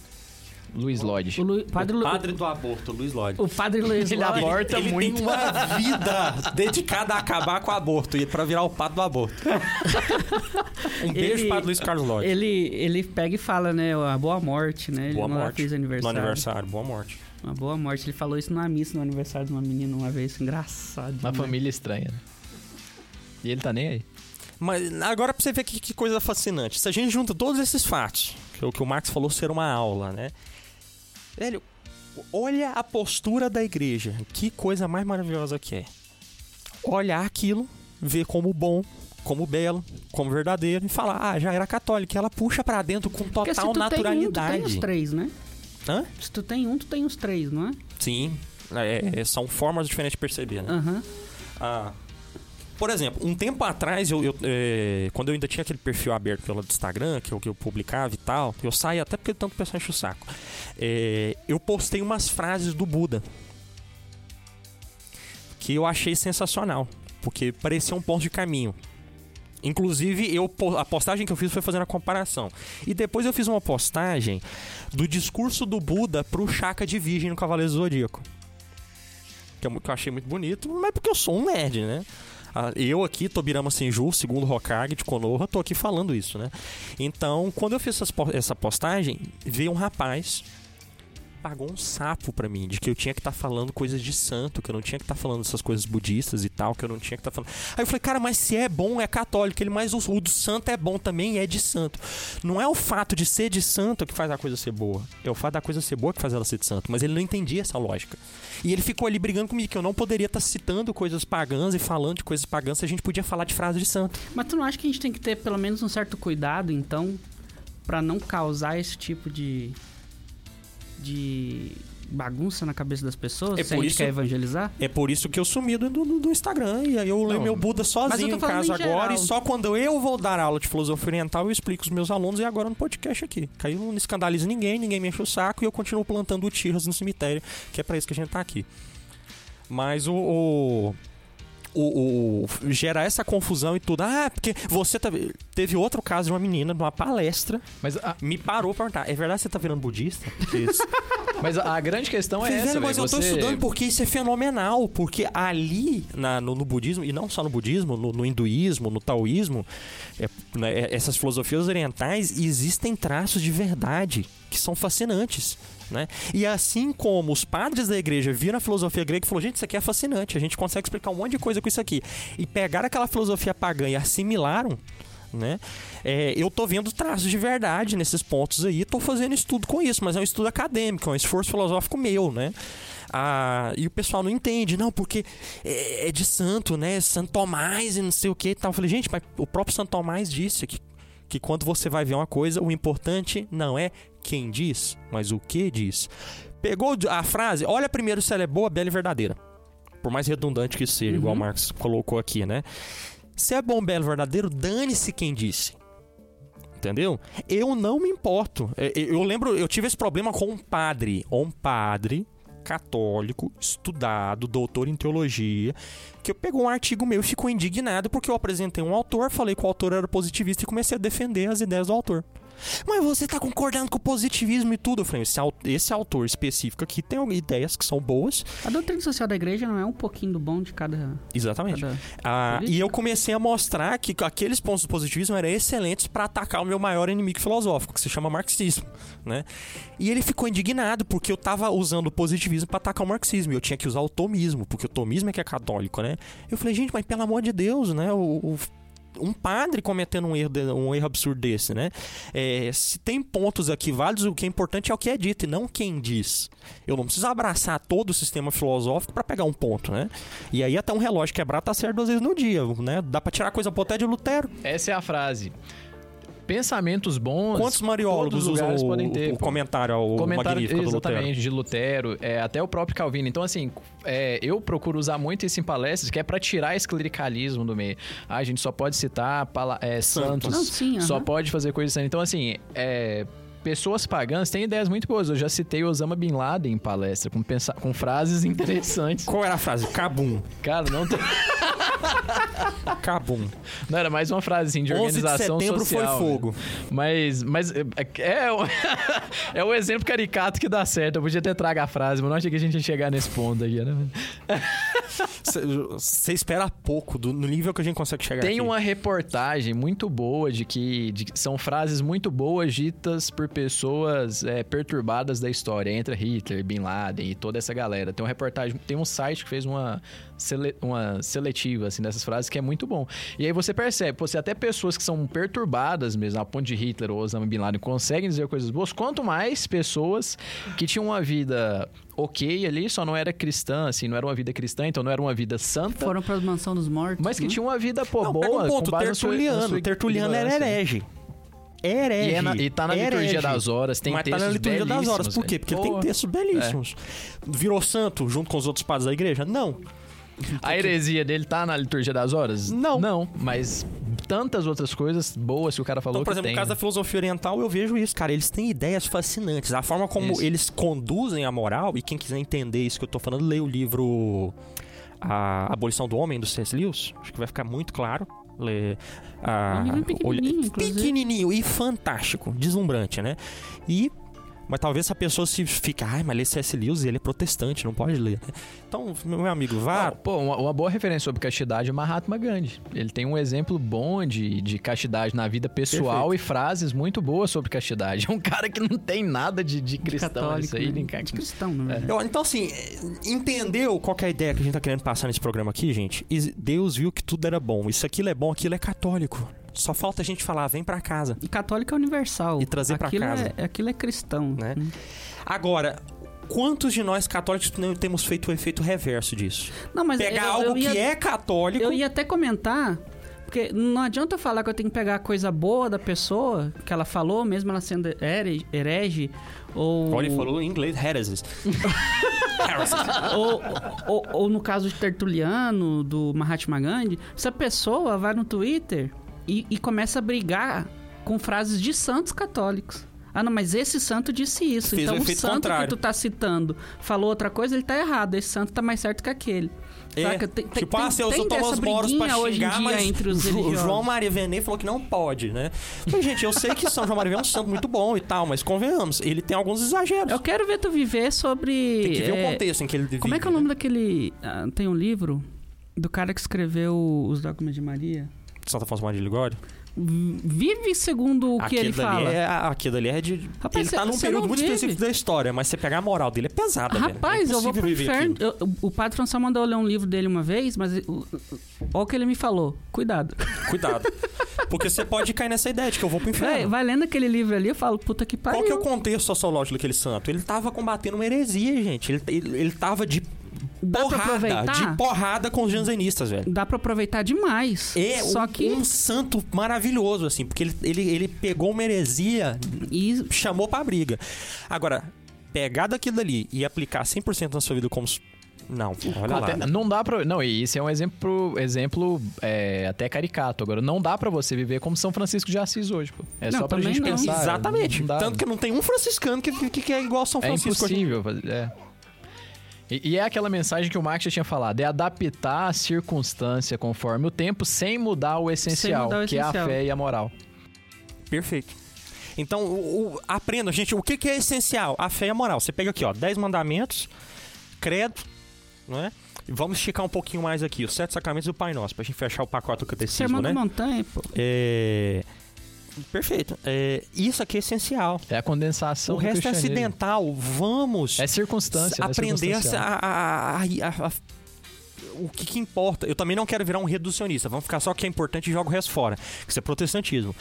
Luiz Lodge. O Lu- padre, Lu- Padre do aborto, Luiz Lodge. o padre Luiz Ele Lodge- aborta ele muito. tem uma vida dedicada a acabar com o aborto e para virar o padre do aborto. Um beijo Ele- para Luiz Carlos Lodge. Ele, ele pega e fala, né? A boa morte, né? Ele Boa não morte. fez No aniversário. aniversário, boa morte. Uma boa morte. Ele falou isso numa missa no aniversário de uma menina uma vez. Engraçado. Uma né? família estranha, né? E ele tá nem aí. Mas agora pra você ver que, que coisa fascinante. Se a gente junta todos esses fatos, que é o que o Marx falou ser uma aula, né? Velho, olha a postura da igreja. Que coisa mais maravilhosa que é. Olhar aquilo, ver como bom, como belo, como verdadeiro e falar, ah, já era católica. E ela puxa pra dentro com Porque se total tu tem um, tu tem naturalidade. os três, né? Hã? Se tu tem um, tu tem os três, não é? Sim. É, é, são formas diferentes de perceber, né? Aham. Ah, Por exemplo, um tempo atrás, eu, eu, é, quando eu ainda tinha aquele perfil aberto pelo Instagram, que eu, que eu publicava e tal, eu saí até porque tanto pessoal enche o saco. É, eu postei umas frases do Buda. Que eu achei sensacional. Porque parecia um ponto de caminho. Inclusive, eu, a postagem que eu fiz foi fazendo a comparação. E depois eu fiz uma postagem do discurso do Buda pro Chaka de Virgem no Cavaleiro Zodíaco. Que eu, que eu achei muito bonito, mas porque eu sou um nerd, né? Ah, Eu aqui, Tobirama Senju, segundo Hokage de Konoha, tô aqui falando isso, né? Então, quando eu fiz essa postagem, veio um rapaz pagou um sapo pra mim, de que eu tinha que estar falando coisas de santo, que eu não tinha que estar falando essas coisas budistas e tal, que eu não tinha que estar falando. Aí eu falei, cara, mas se é bom, é católico, ele mais o, o do santo é bom também, é de santo. Não é o fato de ser de santo que faz a coisa ser boa, é o fato da coisa ser boa que faz ela ser de santo, mas ele não entendia essa lógica. E ele ficou ali brigando comigo que eu não poderia estar citando coisas pagãs e falando de coisas pagãs se a gente podia falar de frase de santo. Mas tu não acha que a gente tem que ter pelo menos um certo cuidado, então, pra não causar esse tipo de. De bagunça na cabeça das pessoas? É se a por gente isso- quer evangelizar? É por isso que eu sumi do, do, do Instagram. E aí eu leio meu Buda sozinho em casa em agora. E só quando eu vou dar aula de filosofia oriental, eu explico os meus alunos. E agora no podcast aqui. Eu não escandalizo ninguém, ninguém me enche o saco. E eu continuo plantando tiras no cemitério. Que é pra isso que a gente tá aqui. Mas o... o... O, o- gera essa confusão e tudo. Ah, porque você tá. Teve outro caso de uma menina numa palestra. Mas a, Me parou pra perguntar: é verdade que você tá virando budista? Mas a, a grande questão é essa, velho, mas velho, eu tô você- estudando porque isso é fenomenal. Porque ali, na- no, no budismo, e não só no budismo, no, no hinduísmo, no taoísmo, é, né, é- essas filosofias orientais, existem traços de verdade que são fascinantes. Né? E assim como os padres da igreja viram a filosofia grega e falaram, gente, isso aqui é fascinante, a gente consegue explicar um monte de coisa com isso aqui. E pegaram aquela filosofia pagã e assimilaram, né? É, eu tô vendo traços de verdade nesses pontos aí, tô fazendo estudo com isso, mas é um estudo acadêmico, é um esforço filosófico meu, né? Ah, e o pessoal não entende, não, porque é, é de santo, né? Santo Tomás e não sei o que e tal. Eu falei, gente, mas o próprio Santo Tomás disse que, que quando você vai ver uma coisa, o importante não é quem diz, mas o que diz. Pegou a frase, olha primeiro se ela é boa, bela e verdadeira. Por mais redundante que seja, igual o Uhum. Marx colocou aqui, né? Se é bom, belo, verdadeiro, dane-se quem disse. Entendeu? Eu não me importo. É, é, Eu lembro, eu tive esse problema com um padre. Um padre católico, estudado, doutor em teologia, que pegou um artigo meu e ficou indignado porque eu apresentei um autor, falei que o autor era positivista e comecei a defender as ideias do autor. Mas você tá concordando com o positivismo e tudo. Eu falei, esse, esse autor específico aqui tem ideias que são boas. A doutrina social da igreja não é um pouquinho do bom de cada. Exatamente. cada... Ah, e eu comecei a mostrar que aqueles pontos do positivismo eram excelentes para atacar o meu maior inimigo filosófico, que se chama marxismo, né? E ele ficou indignado porque eu tava usando o positivismo para atacar o marxismo, e eu tinha que usar o tomismo, porque o tomismo é que é católico, né? Eu falei, gente, mas pelo amor de Deus, né? O, o- um padre cometendo um erro, um erro absurdo desse, né? É, se tem pontos aqui válidos, o que é importante é o que é dito e não quem diz. Eu não preciso abraçar todo o sistema filosófico para pegar um ponto, né? E aí até um relógio quebrar tá certo duas vezes no dia, né? Dá pra tirar coisa boa até de Lutero. Essa é a frase. Pensamentos bons. Quantos mariólogos usam lugares o, podem ter. o comentário ao comentário magnífico do Lutero? exatamente de Lutero, é, até o próprio Calvino. Então, assim, é, eu procuro usar muito isso em palestras, que é pra tirar esse clericalismo do meio. Ah, a gente só pode citar é, santos, Não, sim, só aham. pode fazer coisas assim. Então, assim, é, pessoas pagãs têm ideias muito boas. Eu já citei Osama Bin Laden em palestra, com, pensa- com frases interessantes. Qual era a frase? Cabum. Cara, não tem. Cabum. Não, era mais uma frase assim, de 11 de organização setembro social. foi né? fogo. Mas, mas é, é, o- é o exemplo caricato que dá certo. Eu podia ter trago a frase, mas não achei que a gente ia chegar nesse ponto aqui, né? Você espera pouco do, no nível que a gente consegue chegar Tem aqui. uma reportagem muito boa de que, de são frases muito boas ditas por pessoas é, perturbadas da história, entre Hitler, Bin Laden e toda essa galera. Tem uma reportagem, tem um site que fez uma, sele- uma seletiva assim, dessas frases que é muito bom. E aí você percebe, se até pessoas que são perturbadas mesmo, a ponto de Hitler ou Osama Bin Laden conseguem dizer coisas boas, quanto mais pessoas que tinham uma vida ok ali, só não era cristã, assim, não era uma vida cristã, então não era uma vida santa. Foram pra mansão dos mortos. Mas que né? tinha uma vida, pô, Não, boa. pega um ponto, com base na sua- na Tertuliano. sua Tertuliano era herege. Herege. E, é na- e tá na liturgia herege. das horas, tem Mas tá textos na liturgia das horas. Por quê? Porque ele tem textos belíssimos. Virou santo junto com os outros padres da igreja? Não. A heresia dele tá na liturgia das horas? Não. Não, mas tantas outras coisas boas que o cara falou Então, por exemplo, tem. no caso da né? filosofia oriental, eu vejo isso, cara. Eles têm ideias fascinantes. A forma como Isso. eles conduzem a moral, e quem quiser entender isso que eu tô falando, lê o livro A Abolição do Homem, do C.S. Lewis. Acho que vai ficar muito claro. Lê, a, É um livro pequenininho, olha- pequenininho e fantástico, deslumbrante, né? E mas talvez a pessoa se fique, ai, mas lê C.S. Lewis, ele é protestante, não pode ler. Então, meu amigo, vá. Ah, pô, uma, uma boa referência sobre castidade é Mahatma Gandhi. Ele tem um exemplo bom de, de castidade na vida pessoal e frases muito boas sobre castidade. É um cara que não tem nada de, de cristão católico, isso aí. né? De cristão, na verdade. Eu- Então, assim, entendeu qual que é a ideia que a gente tá querendo passar nesse programa aqui, gente? E Deus viu que tudo era bom. Isso aquilo é bom, aquilo é católico. Só falta a gente falar, vem pra casa. E católico é universal. E trazer pra aquilo casa. É, aquilo é cristão. Né? Agora, quantos de nós católicos não temos feito o efeito reverso disso? Não, mas Pegar eu, algo eu ia, que é católico. Eu ia até comentar, porque não adianta eu falar que eu tenho que pegar a coisa boa da pessoa, que ela falou, mesmo ela sendo here- herege, ou... Olha, ele falou em inglês, heresies. ou, ou, ou no caso de Tertuliano, do Mahatma Gandhi, se a pessoa vai no Twitter e, e começa a brigar com frases de santos católicos. Ah, não, mas esse santo disse isso. Fez então o santo contrário. que tu tá citando falou outra coisa, ele tá errado. Esse santo tá mais certo que aquele. É, Saca? Tem- tipo, tem- ah, você tem usou Thomas Moros pra xingar, mas entre os religiosos. João Maria Vianney falou que não pode, né? Mas, gente, eu sei que São João Maria Vianney é um santo muito bom e tal, mas convenhamos, ele tem alguns exageros. Eu quero ver tu viver sobre. Tem que ver é, o contexto em que ele vive. Como é que é o nome daquele. ah, tem um livro do cara que escreveu Os Dogmas de Maria? Santa Maria de Ligório? Vive segundo o que Aquilo ele fala. É, aquilo ali é de. Rapaz, ele tá cê- num período muito vive. específico da história, mas você pegar a moral dele é pesada. Rapaz, é eu vou pro inferno. Eu- o Padre François mandou eu ler um livro dele uma vez, mas olha o que ele me falou. Cuidado. Cuidado. Porque você pode cair nessa ideia de que eu vou pro Vai, inferno. vai lendo aquele livro ali, eu falo, puta que pariu. Qual que é o contexto sociológico daquele santo? Ele tava combatendo uma heresia, gente. Ele, ele, ele tava de Dá pra porrada, aproveitar? de porrada com os jansenistas, velho. Dá pra aproveitar demais. É Só um, que. um santo maravilhoso, assim, porque ele, ele, ele pegou uma heresia E chamou pra briga. Agora, pegar daquilo dali e aplicar 100% na sua vida como... Não, olha lá. Até- não dá pra. Não, e isso é um exemplo, exemplo é, até caricato. Agora, não dá pra você viver como São Francisco de Assis hoje, pô. É Não, só pra gente não. pensar. Exatamente. Não dá- Tanto que não tem um franciscano que, que, que é igual São É Francisco. hoje. impossível fazer. É. E, e é aquela mensagem que o Marx já tinha falado: é adaptar a circunstância conforme o tempo sem mudar o essencial, mudar o que é a essencial. fé e a moral. Perfeito. Então, o, o- aprenda, gente, o que, que é essencial? A fé e a moral. Você pega aqui, ó, 10 mandamentos, credo, não é? E vamos esticar um pouquinho mais aqui, os sete sacramentos do Pai Nosso, pra gente fechar o pacote do catecismo, Sermão né? da Montanha, pô. É... Perfeito. É, Isso aqui é essencial. É a condensação o resto é acidental. Vamos É circunstância. né? aprender a, Circunstancial. a- a- a- a- o que, que importa. Eu também não quero virar um reducionista. Vamos ficar só o que é importante e jogo o resto fora. Isso é protestantismo.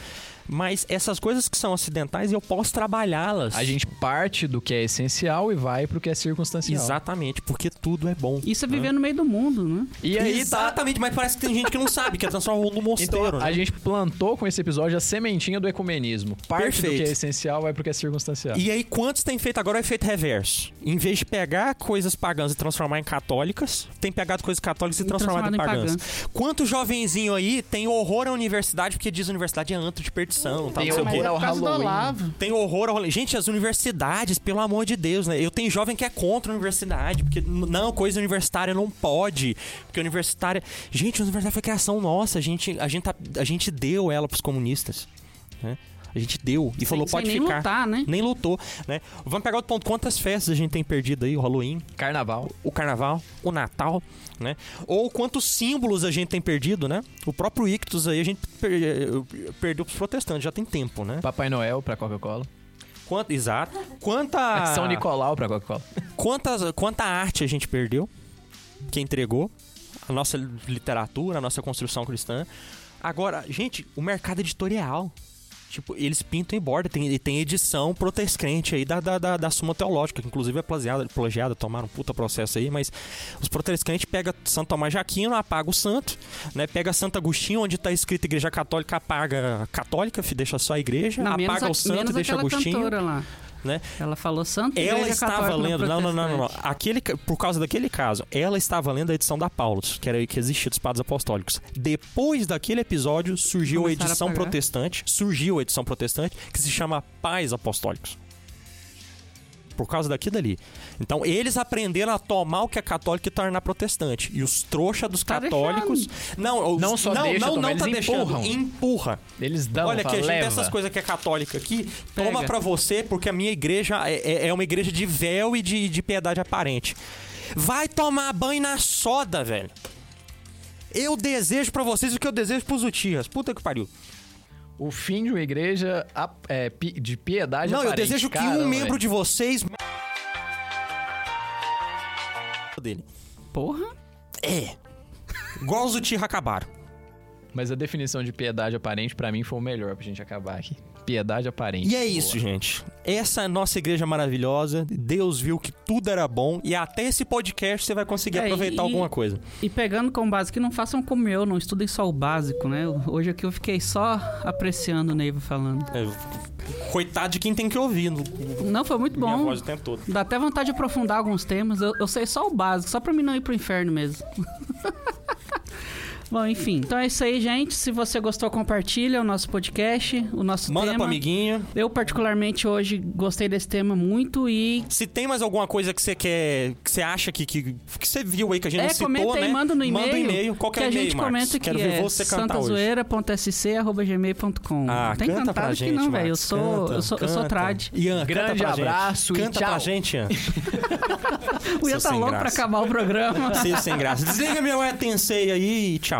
Mas essas coisas que são acidentais, eu posso trabalhá-las. A gente parte do que é essencial e vai pro que é circunstancial. Exatamente, porque tudo é bom. Isso é viver no meio do mundo, né? E aí tá. Exatamente, mas parece que tem gente que não sabe, que é transformar o mundo no mosteiro. Então, né? a gente plantou com esse episódio a sementinha do ecumenismo. Parte do Perfeito. que é essencial vai pro que é circunstancial. E aí, quantos tem feito agora o efeito reverso? Em vez de pegar coisas pagãs e transformar em católicas, tem pegado coisas católicas e, E transformado em transformado em pagãs. Quanto jovenzinho aí tem horror à universidade porque diz universidade é antro de perdição, tal, Tem não sei o horror quê. Halloween. Olavo. Tem horror ao rolê. Gente, as universidades, pelo amor de Deus, né? Eu tenho jovem que é contra a universidade, porque não, coisa universitária não pode. Porque a universitária. Gente, a universidade foi criação nossa, a gente, a gente, tá- a gente deu ela pros comunistas. Né? A gente deu e falou, sem, pode sem nem ficar. lutar, né? Nem lutou, né? Vamos pegar outro ponto. Quantas festas a gente tem perdido aí? O Halloween, Carnaval. o Carnaval, o Natal, né? Ou quantos símbolos a gente tem perdido, né? O próprio Ictus aí a gente per- eh, perdeu pros protestantes, já tem tempo, né? Papai Noel pra Coca-Cola. Quanto, exato. Quanta... São Nicolau pra Coca-Cola. Quantas, quanta arte a gente perdeu, que entregou, a nossa literatura, a nossa construção cristã. Agora, gente, o mercado editorial. Tipo, eles pintam e bordam. Tem, tem edição protestante aí da, da, da, da Suma Teológica, que inclusive é plagiada, plagiada, tomaram um puta processo aí, mas os protestantes pegam Santo Tomás de Aquino, apaga o santo, né? Pega Santo Agostinho, onde tá escrito Igreja Católica, apaga a católica, deixa só a igreja, Não, apaga a- o santo, deixa Agostinho. cantora lá. Né? Ela falou Santa Ela Igreja estava Católica lendo, não, não, não, não. Aquele, por causa daquele caso, ela estava lendo a edição da Paulus, que era aí que existia dos padres apostólicos. Depois daquele episódio, surgiu a edição protestante, surgiu a edição protestante, que se chama Pais Apostólicos. Por causa daquilo ali. Então, eles aprenderam a tomar o que é católico e tornar protestante. E os trouxa dos Tá católicos. Não, os- Não só não, deixa não, tomar, não tá eles deixando. empurram. Empurra. Eles dão, Olha que a gente leva. dessas coisas que é católica aqui, Pega. toma pra você, porque a minha igreja é, é- é uma igreja de véu e de, de piedade aparente. Vai tomar banho na soda, velho. Eu desejo pra vocês o que eu desejo pros Utias. Puta que pariu. O fim de uma igreja é, pi- de piedade Não, eu aparente. desejo que um Caramba, membro velho. de vocês. dele. Porra. É. Igual os Uchiha acabaram. Mas a definição de piedade aparente, pra mim, foi o melhor pra gente acabar aqui. Piedade aparente. E é isso, gente. Essa é a nossa igreja maravilhosa. Deus viu que tudo era bom. E até esse podcast você vai conseguir É, aproveitar e- alguma coisa. E pegando como base que não façam como eu, não estudem só o básico, né? Hoje aqui eu fiquei só apreciando o Neiva falando. É, coitado de quem tem que ouvir. no- Não, foi muito Minha bom. voz o tempo todo. Dá até vontade de aprofundar alguns temas. Eu, eu sei só o básico, só pra mim não ir pro inferno mesmo. Bom, enfim. Então é isso aí, gente. Se você gostou, compartilha o nosso podcast, o nosso Manda tema. pro amiguinho. Eu, particularmente, hoje gostei desse tema muito e. Se tem mais alguma coisa que você quer, que você acha que, que, que você viu aí que a gente É, não citou, comenta aí, né? manda no e-mail. Manda um e-mail. Qual que é que o a e-mail, gente Marcos? comenta que Quero ver é você cantar santazoeira.sc.gmail.com. Ah, Tem canta cantado pra que gente, não, velho. Eu sou, Canta, eu sou, eu sou trad. Ian, Grande canta pra abraço gente. e Canta tchau. pra gente, Ian. O Ian tá louco pra graça. acabar o programa. Seu sem graça. Desliga meu E Tensei aí e tchau.